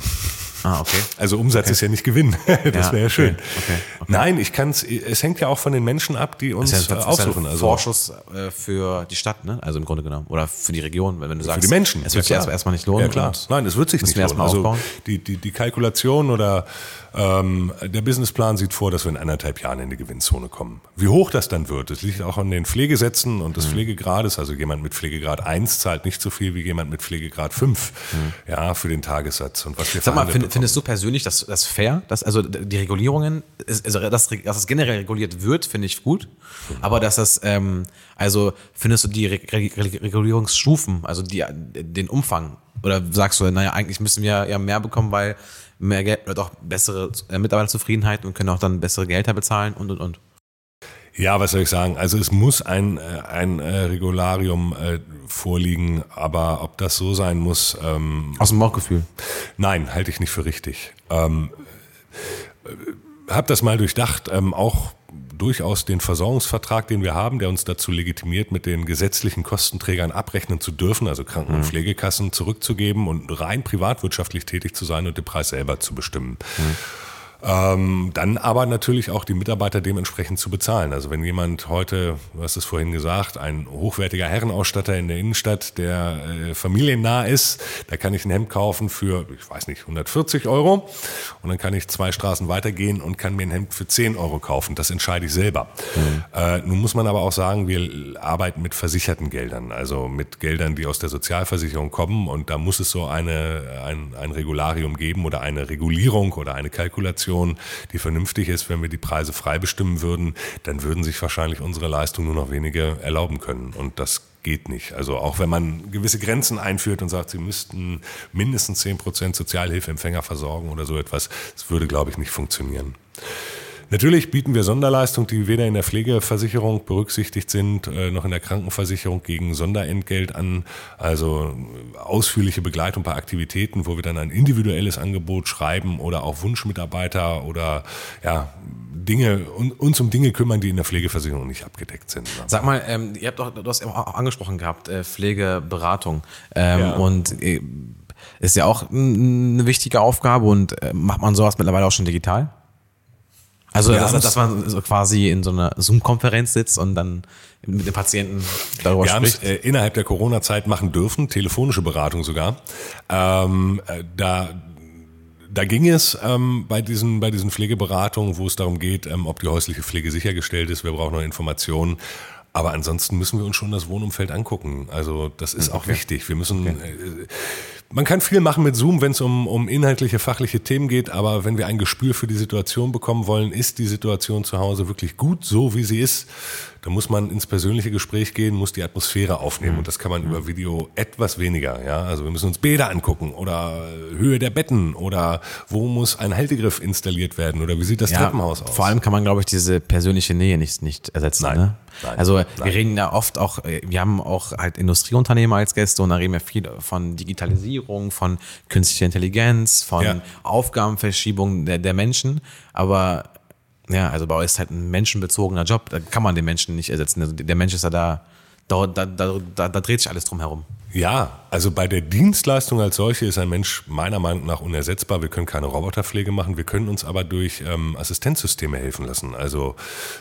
Speaker 2: Ah, okay. [laughs]
Speaker 1: Also Umsatz okay. ist ja nicht Gewinn. [laughs] Das ja, wäre ja schön.
Speaker 2: Okay, okay,
Speaker 1: Nein, ich kann es, es hängt ja auch von den Menschen ab, die uns das ist ja, das aufsuchen.
Speaker 2: Ist also Vorschuss äh, für die Stadt, ne? Also im Grunde genommen. Oder für die Region, wenn du sagst.
Speaker 1: Für die Menschen.
Speaker 2: Es wird sich ja, erstmal nicht lohnen.
Speaker 1: Ja, klar. Nein, es wird sich nicht lohnen. Also die, die, die Kalkulation oder ähm, der Businessplan sieht vor, dass wir in anderthalb Jahren in die Gewinnzone kommen. Wie hoch das dann wird, das liegt auch an den Pflegesätzen und des mhm. Pflegegrades. Also jemand mit Pflegegrad 1 zahlt nicht so viel wie jemand mit Pflegegrad 5 mhm. ja, für den Tagessatz. Und was wir
Speaker 2: Sag mal, find, findest du persönlich das, das fair? Dass, also die Regulierungen, also dass, dass das generell reguliert wird, finde ich gut. Mhm. Aber dass das, ähm, also findest du die Re Re Regulierungsstufen, also die, den Umfang, oder sagst du, naja, eigentlich müssen wir ja mehr bekommen, weil mehr Geld oder auch bessere äh, Mitarbeiterzufriedenheit und können auch dann bessere Gehälter bezahlen und und und.
Speaker 1: Ja, was soll ich sagen? Also es muss ein, äh, ein äh, Regularium vorliegen, aber ob das so sein muss. Ähm,
Speaker 2: Aus dem Bauchgefühl?
Speaker 1: Nein, halte ich nicht für richtig. Ähm, äh, hab das mal durchdacht, ähm, auch durchaus den Versorgungsvertrag, den wir haben, der uns dazu legitimiert, mit den gesetzlichen Kostenträgern abrechnen zu dürfen, also Kranken- und mhm. Pflegekassen zurückzugeben und rein privatwirtschaftlich tätig zu sein und den Preis selber zu bestimmen. Mhm. Ähm, dann aber natürlich auch die Mitarbeiter dementsprechend zu bezahlen. Also wenn jemand heute, du hast es vorhin gesagt, ein hochwertiger Herrenausstatter in der Innenstadt, der äh, familiennah ist, da kann ich ein Hemd kaufen für, ich weiß nicht, 140 Euro und dann kann ich zwei Straßen weitergehen und kann mir ein Hemd für 10 Euro kaufen. Das entscheide ich selber. Mhm. Äh, nun muss man aber auch sagen, wir arbeiten mit versicherten Geldern, also mit Geldern, die aus der Sozialversicherung kommen und da muss es so eine, ein, ein Regularium geben oder eine Regulierung oder eine Kalkulation Situation, die vernünftig ist. Wenn wir die Preise frei bestimmen würden, dann würden sich wahrscheinlich unsere Leistungen nur noch wenige erlauben können. Und das geht nicht. Also auch wenn man gewisse Grenzen einführt und sagt, sie müssten mindestens zehn Prozent Sozialhilfeempfänger versorgen oder so etwas, das würde, glaube ich, nicht funktionieren. Natürlich bieten wir Sonderleistungen, die weder in der Pflegeversicherung berücksichtigt sind, äh, noch in der Krankenversicherung gegen Sonderentgelt an. Also ausführliche Begleitung bei Aktivitäten, wo wir dann ein individuelles Angebot schreiben oder auch Wunschmitarbeiter oder ja, Dinge, uns um Dinge kümmern, die in der Pflegeversicherung nicht abgedeckt sind.
Speaker 2: Sag mal, ähm, ihr habt doch, du hast auch angesprochen gehabt, äh, Pflegeberatung. Ähm, ja. Und äh, ist ja auch eine wichtige Aufgabe und äh, macht man sowas mittlerweile auch schon digital? Also, dass, dass, man so quasi in so einer Zoom-Konferenz sitzt und dann mit den Patienten darüber wir spricht.
Speaker 1: Äh, innerhalb der Corona-Zeit machen dürfen, telefonische Beratung sogar. Ähm, äh, da da ging es ähm, bei, diesen, bei diesen Pflegeberatungen, wo es darum geht, ähm, ob die häusliche Pflege sichergestellt ist. Wir brauchen noch Informationen. Aber ansonsten müssen wir uns schon das Wohnumfeld angucken. Also das ist okay. auch wichtig. Wir müssen. Okay. Äh, man kann viel machen mit Zoom, wenn es um, um inhaltliche, fachliche Themen geht, aber wenn wir ein Gespür für die Situation bekommen wollen, ist die Situation zu Hause wirklich gut, so wie sie ist, da muss man ins persönliche Gespräch gehen, muss die Atmosphäre aufnehmen. Und das kann man über Video etwas weniger. Ja, also wir müssen uns Bäder angucken oder Höhe der Betten oder wo muss ein Haltegriff installiert werden oder wie sieht das ja, Treppenhaus aus?
Speaker 2: Vor allem kann man, glaube ich, diese persönliche Nähe nicht, nicht ersetzen. Nein. Ne? Nein, also nein. wir reden ja oft auch, wir haben auch halt Industrieunternehmer als Gäste und da reden wir viel von Digitalisierung, von künstlicher Intelligenz, von ja. Aufgabenverschiebung der, der Menschen. Aber ja, also bei euch ist halt ein menschenbezogener Job, da kann man den Menschen nicht ersetzen. Also der Mensch ist ja da, da, da, da, da dreht sich alles drum herum.
Speaker 1: Ja, also bei der Dienstleistung als solche ist ein Mensch meiner Meinung nach unersetzbar. Wir können keine Roboterpflege machen, wir können uns aber durch ähm, Assistenzsysteme helfen lassen. Also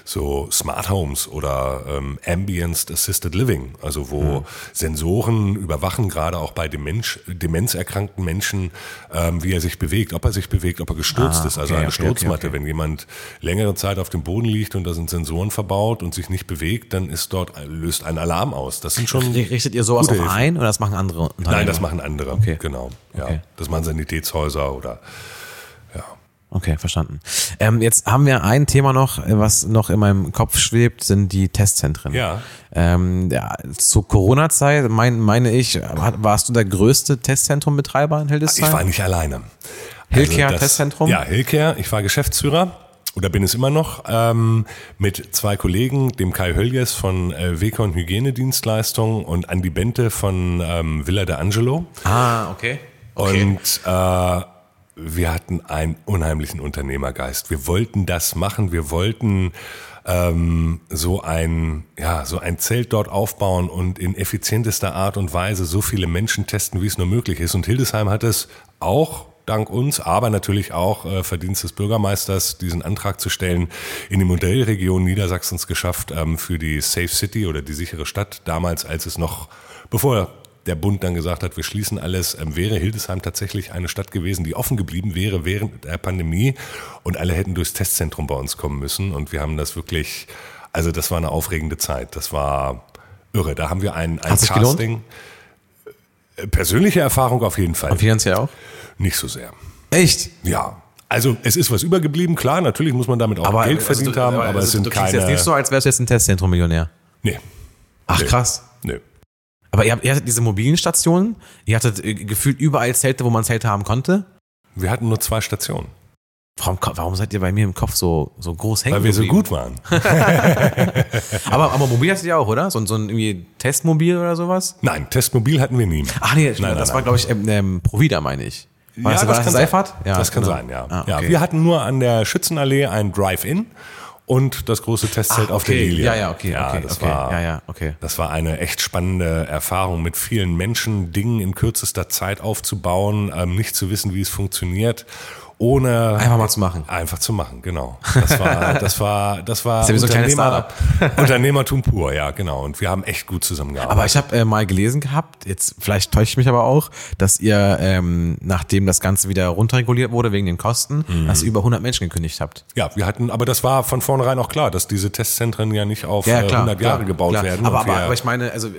Speaker 1: so Smart Homes oder ähm, Ambient Assisted Living, also wo mhm. Sensoren überwachen, gerade auch bei Demenz, demenzerkrankten Menschen, ähm, wie er sich bewegt, ob er sich bewegt, ob er gestürzt ah, ist. Also okay, eine okay, Sturzmatte. Okay, wenn jemand längere Zeit auf dem Boden liegt und da sind Sensoren verbaut und sich nicht bewegt, dann ist dort löst ein Alarm aus. Das sind schon
Speaker 2: richtet ihr sowas auch ein oder das machen andere
Speaker 1: Unternehmen? Nein, das machen andere. Okay. Genau. Ja. Okay. Das machen Sanitätshäuser oder ja.
Speaker 2: Okay, verstanden. Ähm, jetzt haben wir ein Thema noch, was noch in meinem Kopf schwebt, sind die Testzentren.
Speaker 1: Ja.
Speaker 2: Ähm, ja zur Corona-Zeit, mein, meine ich, warst du der größte Testzentrumbetreiber in Hildesheim?
Speaker 1: Ich war nicht alleine.
Speaker 2: Hilcare also Testzentrum?
Speaker 1: Ja, Hilcare. Ich war Geschäftsführer oder bin es immer noch, ähm, mit zwei Kollegen, dem Kai Höljes von äh, Wekon Hygienedienstleistung und Andi Bente von ähm, Villa de Angelo.
Speaker 2: Ah, okay.
Speaker 1: okay. Und äh, wir hatten einen unheimlichen Unternehmergeist. Wir wollten das machen, wir wollten ähm, so ein ja so ein Zelt dort aufbauen und in effizientester Art und Weise so viele Menschen testen, wie es nur möglich ist. Und Hildesheim hat es auch dank uns, aber natürlich auch äh, Verdienst des Bürgermeisters, diesen Antrag zu stellen, in die Modellregion Niedersachsens geschafft ähm, für die Safe City oder die sichere Stadt. Damals, als es noch, bevor der Bund dann gesagt hat, wir schließen alles, ähm, wäre Hildesheim tatsächlich eine Stadt gewesen, die offen geblieben wäre während der Pandemie und alle hätten durchs Testzentrum bei uns kommen müssen. Und wir haben das wirklich, also das war eine aufregende Zeit. Das war irre. Da haben wir ein, ein
Speaker 2: Casting.
Speaker 1: Äh, persönliche Erfahrung auf jeden Fall. Und
Speaker 2: finanziell auch?
Speaker 1: Nicht so sehr.
Speaker 2: Echt?
Speaker 1: Ja. Also es ist was übergeblieben, klar, natürlich muss man damit auch aber, Geld also verdient also, haben, aber, aber also, es sind du keine...
Speaker 2: jetzt nicht so, als wärst du jetzt ein Testzentrum-Millionär.
Speaker 1: Nee.
Speaker 2: Ach, nee. krass.
Speaker 1: Nee.
Speaker 2: Aber ihr, ihr hattet diese mobilen Stationen, ihr hattet äh, gefühlt überall Zelte, wo man Zelte haben konnte?
Speaker 1: Wir hatten nur zwei Stationen.
Speaker 2: Warum, warum seid ihr bei mir im Kopf so, so groß hängen
Speaker 1: Weil wir so gut waren. [laughs]
Speaker 2: aber, aber mobil hattet ihr auch, oder? So, so ein irgendwie Testmobil oder sowas?
Speaker 1: Nein, Testmobil hatten wir nie.
Speaker 2: Ach nee, nein, das nein, war, glaube ich, ähm, ähm, Provida, meine ich.
Speaker 1: War ja, das, das kann Seifert? Ja, das kann genau. sein, ja. Ah, okay. ja. Wir hatten nur an der Schützenallee ein Drive-In und das große Testzelt Ach, okay. auf der Lilie.
Speaker 2: Ja, ja, okay, ja, okay,
Speaker 1: das
Speaker 2: okay.
Speaker 1: war,
Speaker 2: ja, ja, okay.
Speaker 1: Das war eine echt spannende Erfahrung, mit vielen Menschen Dingen in kürzester Zeit aufzubauen, ähm, nicht zu wissen, wie es funktioniert ohne
Speaker 2: Einfach mal zu machen.
Speaker 1: Einfach zu machen, genau. Das war, [laughs] das war, das war
Speaker 2: ist ja wie so ein [laughs]
Speaker 1: Unternehmertum pur, ja, genau. Und wir haben echt gut zusammengearbeitet.
Speaker 2: Aber ich habe äh, mal gelesen gehabt, jetzt vielleicht täusche ich mich aber auch, dass ihr, ähm, nachdem das Ganze wieder runterreguliert wurde wegen den Kosten,
Speaker 1: Mhm.
Speaker 2: dass ihr über 100 Menschen gekündigt habt.
Speaker 1: ja, wir hatten, aber das war von vornherein auch klar, dass diese Testzentren ja nicht auf äh, 100 Jahre gebaut
Speaker 2: klar.
Speaker 1: werden.
Speaker 2: Aber, aber, aber ich meine, also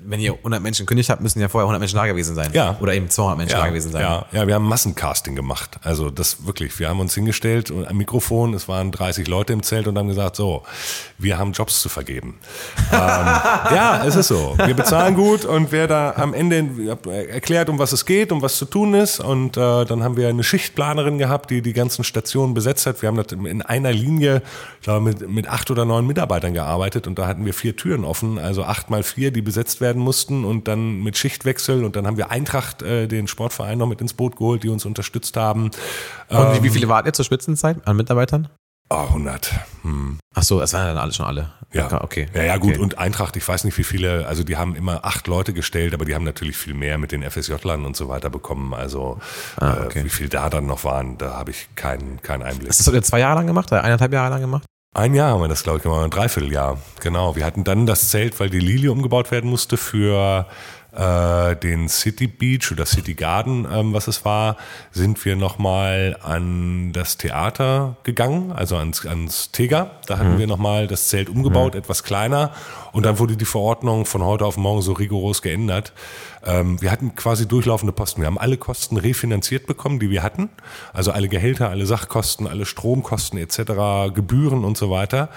Speaker 2: wenn ihr 100 Menschen gekündigt habt, müssen ja vorher 100 Menschen da gewesen sein.
Speaker 1: Ja.
Speaker 2: Oder eben 200 Menschen da gewesen sein.
Speaker 1: Ja, ja, wir haben Massencasting gemacht. Also das wirklich. Wir haben uns hingestellt und am Mikrofon, es waren 30 Leute im Zelt und haben gesagt, so, wir haben Jobs zu vergeben. [laughs] ähm, ja, es ist so. Wir bezahlen gut und wer da am Ende erklärt, um was es geht, um was zu tun ist. Und äh, dann haben wir eine Schichtplanerin gehabt, die die ganzen Stationen besetzt hat. Wir haben das in einer Linie, glaube, mit, mit acht oder neun Mitarbeitern gearbeitet und da hatten wir vier Türen offen, also acht mal vier, die besetzt werden mussten und dann mit Schichtwechsel und dann haben wir Eintracht, äh, den Sportverein, noch mit ins Boot geholt, die uns unterstützt haben.
Speaker 2: Und wie, wie viele wart ihr zur Spitzenzeit an Mitarbeitern?
Speaker 1: Oh, 100. Hm.
Speaker 2: Ach so, es waren ja dann alle schon alle.
Speaker 1: Ja,
Speaker 2: okay.
Speaker 1: Ja, ja, gut.
Speaker 2: Okay.
Speaker 1: Und Eintracht, ich weiß nicht, wie viele, also die haben immer acht Leute gestellt, aber die haben natürlich viel mehr mit den FSJ-Lern und so weiter bekommen. Also
Speaker 2: Ah, okay.
Speaker 1: äh, wie viel da dann noch waren, da habe ich keinen keinen Einblick.
Speaker 2: Das habt ihr zwei Jahre lang gemacht oder eineinhalb Jahre lang gemacht?
Speaker 1: Ein Jahr haben wir das, glaube ich, gemacht, ein Dreivierteljahr. Genau. Wir hatten dann das Zelt, weil die Lilie umgebaut werden musste für äh, den City Beach oder City Garden, ähm, was es war, sind wir nochmal an das Theater gegangen, also ans, ans Tega. Da hatten wir nochmal das Zelt umgebaut, etwas kleiner. Und dann wurde die Verordnung von heute auf morgen so rigoros geändert. Ähm, wir hatten quasi durchlaufende Posten. Wir haben alle Kosten refinanziert bekommen, die wir hatten. Also alle Gehälter, alle Sachkosten, alle Stromkosten etc., Gebühren und so weiter.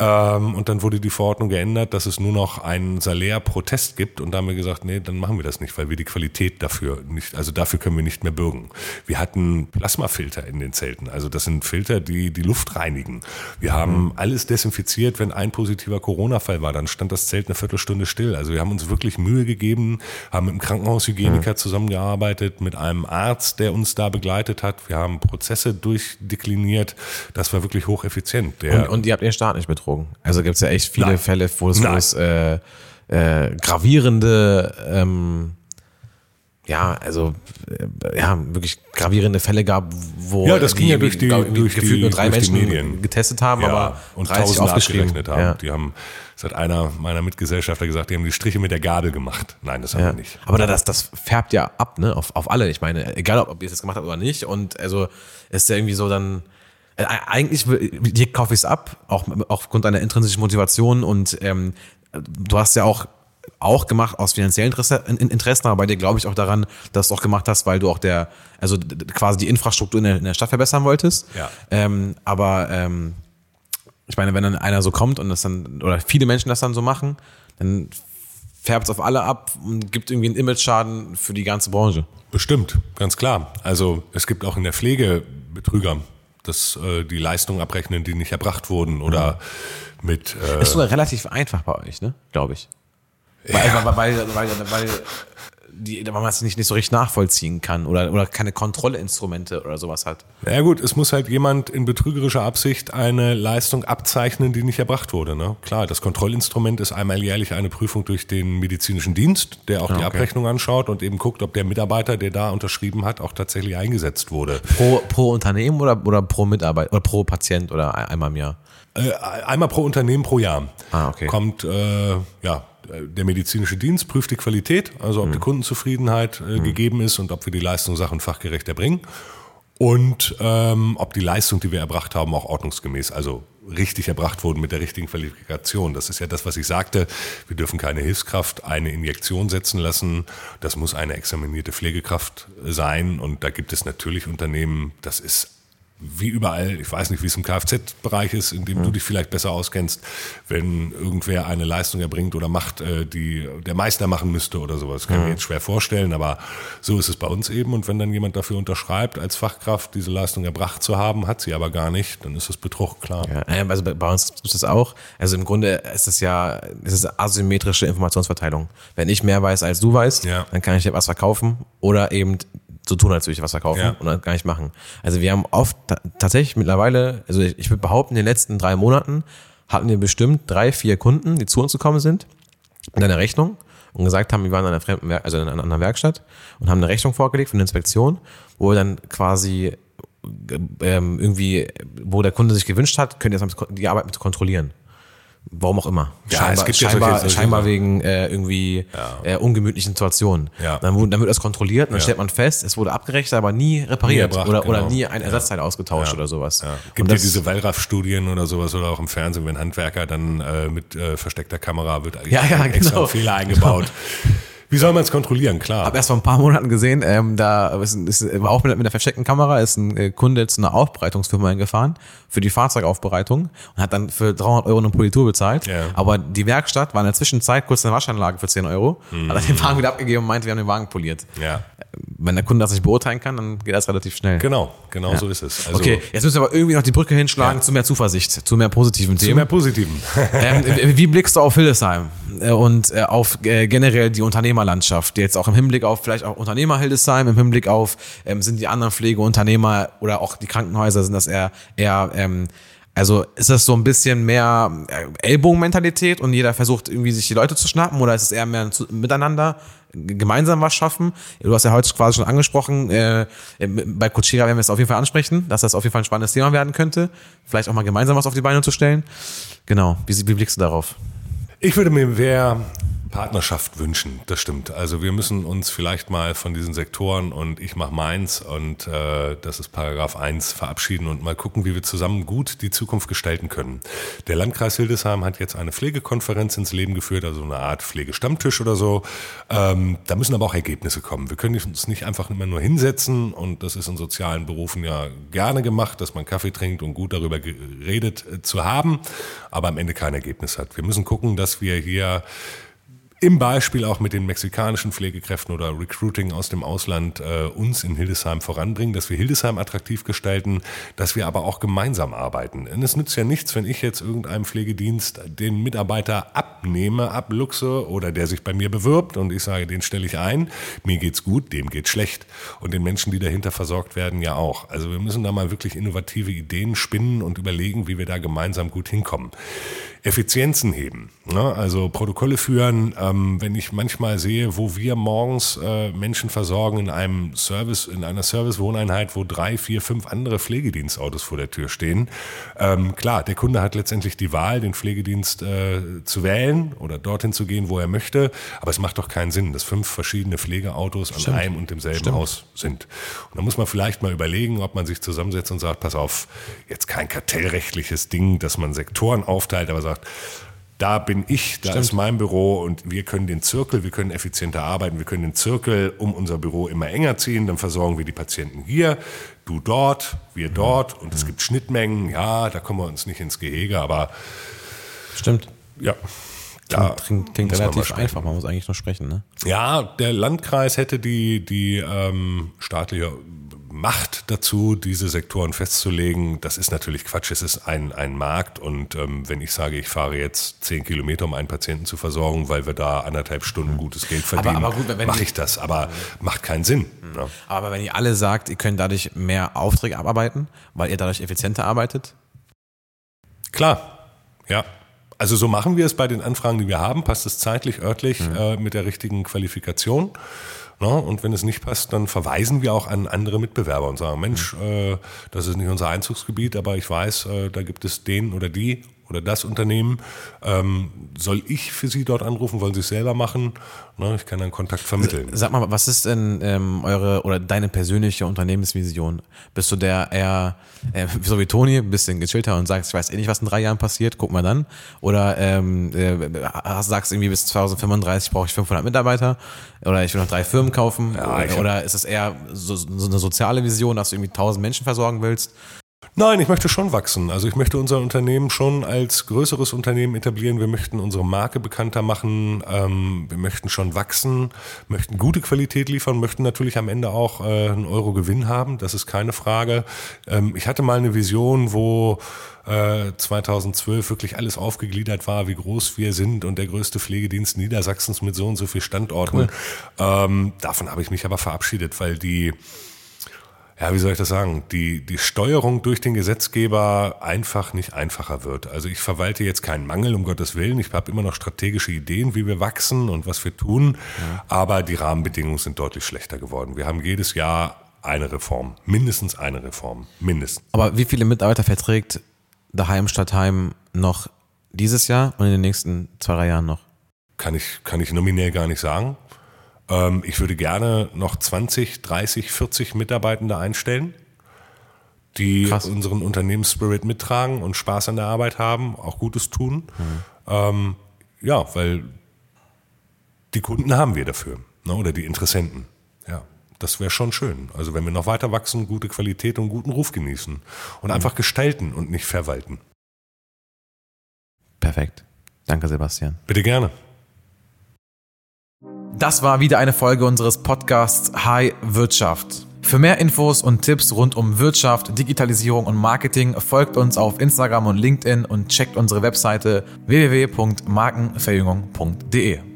Speaker 1: Ähm, und dann wurde die Verordnung geändert, dass es nur noch einen Salär pro Test gibt. Und da haben wir gesagt, nee, dann machen wir das nicht, weil wir die Qualität dafür nicht, also dafür können wir nicht mehr bürgen. Wir hatten Plasmafilter in den Zelten. Also das sind Filter, die die Luft reinigen. Wir haben alles desinfiziert. Wenn ein positiver Corona-Fall war, dann stand das Zelt eine Viertelstunde still. Also wir haben uns wirklich Mühe gegeben, haben mit einem Krankenhaushygieniker zusammengearbeitet, mit einem Arzt, der uns da begleitet hat. Wir haben Prozesse durchdekliniert. Das war wirklich hocheffizient. Der,
Speaker 2: Und, und ihr habt den Staat nicht betrogen. Also gibt es ja echt viele
Speaker 1: Nein.
Speaker 2: Fälle, wo es, wo
Speaker 1: Nein.
Speaker 2: es äh, äh, gravierende, ähm, ja, also äh, ja, wirklich gravierende Fälle gab, wo
Speaker 1: Ja, das ging
Speaker 2: die
Speaker 1: ja durch die- durch
Speaker 2: gefühlt
Speaker 1: die-
Speaker 2: nur drei Menschen
Speaker 1: Medien.
Speaker 2: getestet haben,
Speaker 1: ja,
Speaker 2: aber
Speaker 1: und
Speaker 2: 30
Speaker 1: Tausende
Speaker 2: aufgeschrieben.
Speaker 1: haben.
Speaker 2: Ja.
Speaker 1: Die haben, das hat einer meiner Mitgesellschafter gesagt, die haben die Striche mit der Gabel gemacht. Nein, das haben
Speaker 2: Ja.
Speaker 1: wir nicht.
Speaker 2: Aber das, das färbt ja ab, ne, auf, auf alle. Ich meine, egal ob, ob ihr es jetzt gemacht habt oder nicht. Und also ist ja irgendwie so dann. Äh, Eigentlich dir kaufe ich es ab, auch auch aufgrund deiner intrinsischen Motivation und ähm, du hast ja auch auch gemacht aus finanziellen Interesse, in- in- Interessen, aber bei dir glaube ich auch daran, dass du auch gemacht hast, weil du auch der, also quasi die Infrastruktur in der, in der Stadt verbessern wolltest.
Speaker 1: Ja.
Speaker 2: Ähm, aber ähm, ich meine, wenn dann einer so kommt und das dann, oder viele Menschen das dann so machen, dann färbt es auf alle ab und gibt irgendwie einen Image-Schaden für die ganze Branche.
Speaker 1: Bestimmt, ganz klar. Also es gibt auch in der Pflege Betrüger, dass äh, die Leistungen abrechnen, die nicht erbracht wurden oder mit äh,
Speaker 2: Ist sogar relativ einfach bei euch, ne? Glaube ich. Weil, weil, weil, weil, weil, die, weil man es nicht, nicht so richtig nachvollziehen kann oder, oder keine Kontrollinstrumente oder sowas hat.
Speaker 1: Ja gut, es muss halt jemand in betrügerischer Absicht eine Leistung abzeichnen, die nicht erbracht wurde. Ne? Klar, das Kontrollinstrument ist einmal jährlich eine Prüfung durch den medizinischen Dienst, der auch die
Speaker 2: okay.
Speaker 1: Abrechnung anschaut und eben guckt, ob der Mitarbeiter, der da unterschrieben hat, auch tatsächlich eingesetzt wurde.
Speaker 2: Pro, pro Unternehmen oder, oder pro Mitarbeiter oder pro Patient oder ein- einmal im Jahr?
Speaker 1: Äh, einmal pro Unternehmen pro Jahr.
Speaker 2: Ah, okay.
Speaker 1: Kommt äh, ja der medizinische Dienst prüft die Qualität, also ob
Speaker 2: Mhm.
Speaker 1: die Kundenzufriedenheit äh, gegeben ist und ob wir die Leistung sach- und fachgerecht erbringen. Und ähm, ob die Leistung, die wir erbracht haben, auch ordnungsgemäß, also richtig erbracht wurden mit der richtigen Qualifikation. Das ist ja das, was ich sagte. Wir dürfen keine Hilfskraft eine Injektion setzen lassen. Das muss eine examinierte Pflegekraft sein. Und da gibt es natürlich Unternehmen, das ist wie überall, ich weiß nicht, wie es im Kfz-Bereich ist, in dem du dich vielleicht besser auskennst, wenn irgendwer eine Leistung erbringt oder macht, äh, die der Meister machen müsste oder sowas. Kann ich mir jetzt schwer vorstellen, aber so ist es bei uns eben. Und wenn dann jemand dafür unterschreibt, als Fachkraft diese Leistung erbracht zu haben, hat sie aber gar nicht, dann ist das Betrug, klar.
Speaker 2: Ja, also bei- bei uns ist es auch. Also im Grunde ist es ja, es ist asymmetrische Informationsverteilung. Wenn ich mehr weiß als du weißt,
Speaker 1: Ja.
Speaker 2: dann kann ich dir was verkaufen oder eben so tun, als würde ich was verkaufen
Speaker 1: Ja.
Speaker 2: und dann gar nicht machen. Also wir haben oft ta- tatsächlich mittlerweile, also ich, ich würde behaupten, in den letzten drei Monaten hatten wir bestimmt drei, vier Kunden, die zu uns gekommen sind mit einer Rechnung und gesagt haben, wir waren an einer fremden, Werk also in einer anderen Werkstatt und haben eine Rechnung vorgelegt für eine Inspektion, wo wir dann quasi ähm, irgendwie, wo der Kunde sich gewünscht hat, könnt ihr jetzt die Arbeit mit kontrollieren. Warum auch immer.
Speaker 1: Ja,
Speaker 2: scheinbar,
Speaker 1: es gibt ja
Speaker 2: scheinbar,
Speaker 1: solche- solche
Speaker 2: scheinbar wegen äh, irgendwie äh, ungemütlichen Situationen.
Speaker 1: Ja.
Speaker 2: Dann, dann wird das kontrolliert und dann
Speaker 1: Ja.
Speaker 2: stellt man fest, es wurde abgerechnet, aber nie repariert
Speaker 1: Nie erbracht,
Speaker 2: oder, oder
Speaker 1: genau.
Speaker 2: nie ein Ersatzteil ausgetauscht oder sowas.
Speaker 1: Ja. Gibt ja diese Wallraff-Studien oder sowas oder auch im Fernsehen, wenn Handwerker dann äh, mit äh, versteckter Kamera wird
Speaker 2: Ja, ja,
Speaker 1: extra
Speaker 2: genau.
Speaker 1: ein Fehler eingebaut. Wie soll man es kontrollieren? Klar.
Speaker 2: habe erst vor ein paar Monaten gesehen, ähm, da ist, ist war auch mit, mit der versteckten Kamera ist ein äh, Kunde zu einer Aufbereitungsfirma hingefahren für die Fahrzeugaufbereitung und hat dann für 300 Euro eine Politur bezahlt.
Speaker 1: Ja.
Speaker 2: Aber die Werkstatt war in der Zwischenzeit kurz eine Waschanlage für 10 Euro, hat dann den Wagen wieder abgegeben und meinte, wir haben den Wagen poliert.
Speaker 1: ja,
Speaker 2: Wenn der Kunde das nicht beurteilen kann, dann geht das relativ schnell.
Speaker 1: genau, genau so ist es. Also,
Speaker 2: Okay, jetzt müssen wir aber irgendwie noch die Brücke hinschlagen
Speaker 1: Ja.
Speaker 2: zu mehr Zuversicht, zu mehr positiven
Speaker 1: Zu
Speaker 2: Themen.
Speaker 1: mehr Positiven.
Speaker 2: ähm, wie blickst du auf Hildesheim äh, und äh, auf äh, generell die Unternehmerlandschaft? Jetzt auch im Hinblick auf vielleicht auch Unternehmer Hildesheim, im Hinblick auf ähm, sind die anderen Pflegeunternehmer oder auch die Krankenhäuser, sind das eher eher ähm, also ist das so ein bisschen mehr äh, Ellbogenmentalität und jeder versucht irgendwie sich die Leute zu schnappen oder ist es eher mehr miteinander gemeinsam was schaffen? Du hast ja heute quasi schon angesprochen, äh, bei Coachera werden wir es auf jeden Fall ansprechen, dass das auf jeden Fall ein spannendes Thema werden könnte. Vielleicht auch mal gemeinsam was auf die Beine zu stellen. Genau. Wie, wie blickst du darauf?
Speaker 1: Ich würde mir mehr Partnerschaft wünschen, das stimmt. Also wir müssen uns vielleicht mal von diesen Sektoren und ich mache meins und äh, das ist Paragraph 1 verabschieden und mal gucken, wie wir zusammen gut die Zukunft gestalten können. Der Landkreis Hildesheim hat jetzt eine Pflegekonferenz ins Leben geführt, also eine Art Pflegestammtisch oder so. Ähm, da müssen aber auch Ergebnisse kommen. Wir können uns nicht einfach immer nur hinsetzen und das ist in sozialen Berufen ja gerne gemacht, dass man Kaffee trinkt und gut darüber geredet äh, zu haben, aber am Ende kein Ergebnis hat. Wir müssen gucken, dass wir hier im Beispiel auch mit den mexikanischen Pflegekräften oder Recruiting aus dem Ausland äh, uns in Hildesheim voranbringen, dass wir Hildesheim attraktiv gestalten, dass wir aber auch gemeinsam arbeiten. Denn es nützt ja nichts, wenn ich jetzt irgendeinem Pflegedienst den Mitarbeiter abnehme, abluchse oder der sich bei mir bewirbt und ich sage, den stelle ich ein, mir geht's gut, dem geht's schlecht und den Menschen, die dahinter versorgt werden, ja auch. Also wir müssen da mal wirklich innovative Ideen spinnen und überlegen, wie wir da gemeinsam gut hinkommen. Effizienzen heben, ne? also Protokolle führen, ähm, wenn ich manchmal sehe, wo wir morgens äh, Menschen versorgen in einem Service, in einer Service-Wohneinheit, wo drei, vier, fünf andere Pflegedienstautos vor der Tür stehen. Ähm, klar, der Kunde hat letztendlich die Wahl, den Pflegedienst äh, zu wählen oder dorthin zu gehen, wo er möchte, aber es macht doch keinen Sinn, dass fünf verschiedene Pflegeautos an einem und demselben Haus sind. Und da muss man vielleicht mal überlegen, ob man sich zusammensetzt und sagt, pass auf, jetzt kein kartellrechtliches Ding, dass man Sektoren aufteilt, aber sagt, da bin ich, da ist mein Büro und wir können den Zirkel, wir können effizienter arbeiten, wir können den Zirkel um unser Büro immer enger ziehen, dann versorgen wir die Patienten hier, du dort, wir dort und es gibt Schnittmengen, ja, da kommen wir uns nicht ins Gehege, aber
Speaker 2: Stimmt.
Speaker 1: ja. da
Speaker 2: Klingt, klingt
Speaker 1: man
Speaker 2: relativ
Speaker 1: sprechen.
Speaker 2: einfach, man muss eigentlich nur sprechen, ne?
Speaker 1: Ja, der Landkreis hätte die, die ähm, staatliche Macht dazu, diese Sektoren festzulegen. Das ist natürlich Quatsch. Es ist ein, ein Markt und ähm, wenn ich sage, ich fahre jetzt zehn Kilometer, um einen Patienten zu versorgen, weil wir da anderthalb Stunden gutes Geld verdienen,
Speaker 2: aber wenn
Speaker 1: mache ich das. Aber macht keinen Sinn. ne?
Speaker 2: Aber wenn ihr alle sagt, ihr könnt dadurch mehr Aufträge abarbeiten, weil ihr dadurch effizienter arbeitet,
Speaker 1: Klar, ja. Also so machen wir es bei den Anfragen, die wir haben. Passt es zeitlich, örtlich äh, mit der richtigen Qualifikation. Ne? Und wenn es nicht passt, dann verweisen wir auch an andere Mitbewerber und sagen, Mensch, äh, das ist nicht unser Einzugsgebiet, aber ich weiß, äh, da gibt es den oder die oder das Unternehmen. Ähm, soll ich für Sie dort anrufen? Wollen Sie es selber machen? Ne? Ich kann dann Kontakt vermitteln.
Speaker 2: Sag mal, was ist denn ähm, eure oder deine persönliche Unternehmensvision? Bist du der eher, äh, [laughs] so wie Toni, ein bisschen gechillter und sagst, ich weiß eh nicht, was in drei Jahren passiert, guck mal dann? Oder ähm, äh, sagst irgendwie bis 2035 brauche ich 500 Mitarbeiter oder ich will noch drei Firmen kaufen?
Speaker 1: Ja,
Speaker 2: oder ist es eher so, so eine soziale Vision, dass du irgendwie 1000 Menschen versorgen willst?
Speaker 1: Nein, ich möchte schon wachsen. Also ich möchte unser Unternehmen schon als größeres Unternehmen etablieren. Wir möchten unsere Marke bekannter machen. Ähm, wir möchten schon wachsen, möchten gute Qualität liefern, möchten natürlich am Ende auch äh, einen Euro Gewinn haben. Das ist keine Frage. Ähm, ich hatte mal eine Vision, wo äh, 2012 wirklich alles aufgegliedert war, wie groß wir sind und der größte Pflegedienst Niedersachsens mit so und so viel Standorten. Ähm, davon habe ich mich aber verabschiedet, weil die ja, wie soll ich das sagen, die, die Steuerung durch den Gesetzgeber einfach nicht einfacher wird. Also ich verwalte jetzt keinen Mangel, um Gottes Willen. Ich habe immer noch strategische Ideen, wie wir wachsen und was wir tun. Aber die Rahmenbedingungen sind deutlich schlechter geworden. Wir haben jedes Jahr eine Reform. Mindestens eine Reform. Mindestens.
Speaker 2: Aber wie viele Mitarbeiter verträgt daheim Stadtheim noch dieses Jahr und in den nächsten zwei, drei Jahren noch?
Speaker 1: Kann ich, kann ich nominell gar nicht sagen. Ähm, ich würde gerne noch 20, 30, 40 Mitarbeitende einstellen, die
Speaker 2: Krass.
Speaker 1: unseren Unternehmensspirit mittragen und Spaß an der Arbeit haben, auch Gutes tun. Ähm, ja, weil die Kunden haben wir dafür. Ne? Oder die Interessenten. Ja. Das wäre schon schön. Also wenn wir noch weiter wachsen, gute Qualität und guten Ruf genießen. Und einfach gestalten und nicht verwalten.
Speaker 2: Perfekt. Danke, Sebastian.
Speaker 1: Bitte gerne.
Speaker 2: Das war wieder eine Folge unseres Podcasts High Wirtschaft. Für mehr Infos und Tipps rund um Wirtschaft, Digitalisierung und Marketing folgt uns auf Instagram und LinkedIn und checkt unsere Webseite www.markenverjüngung.de.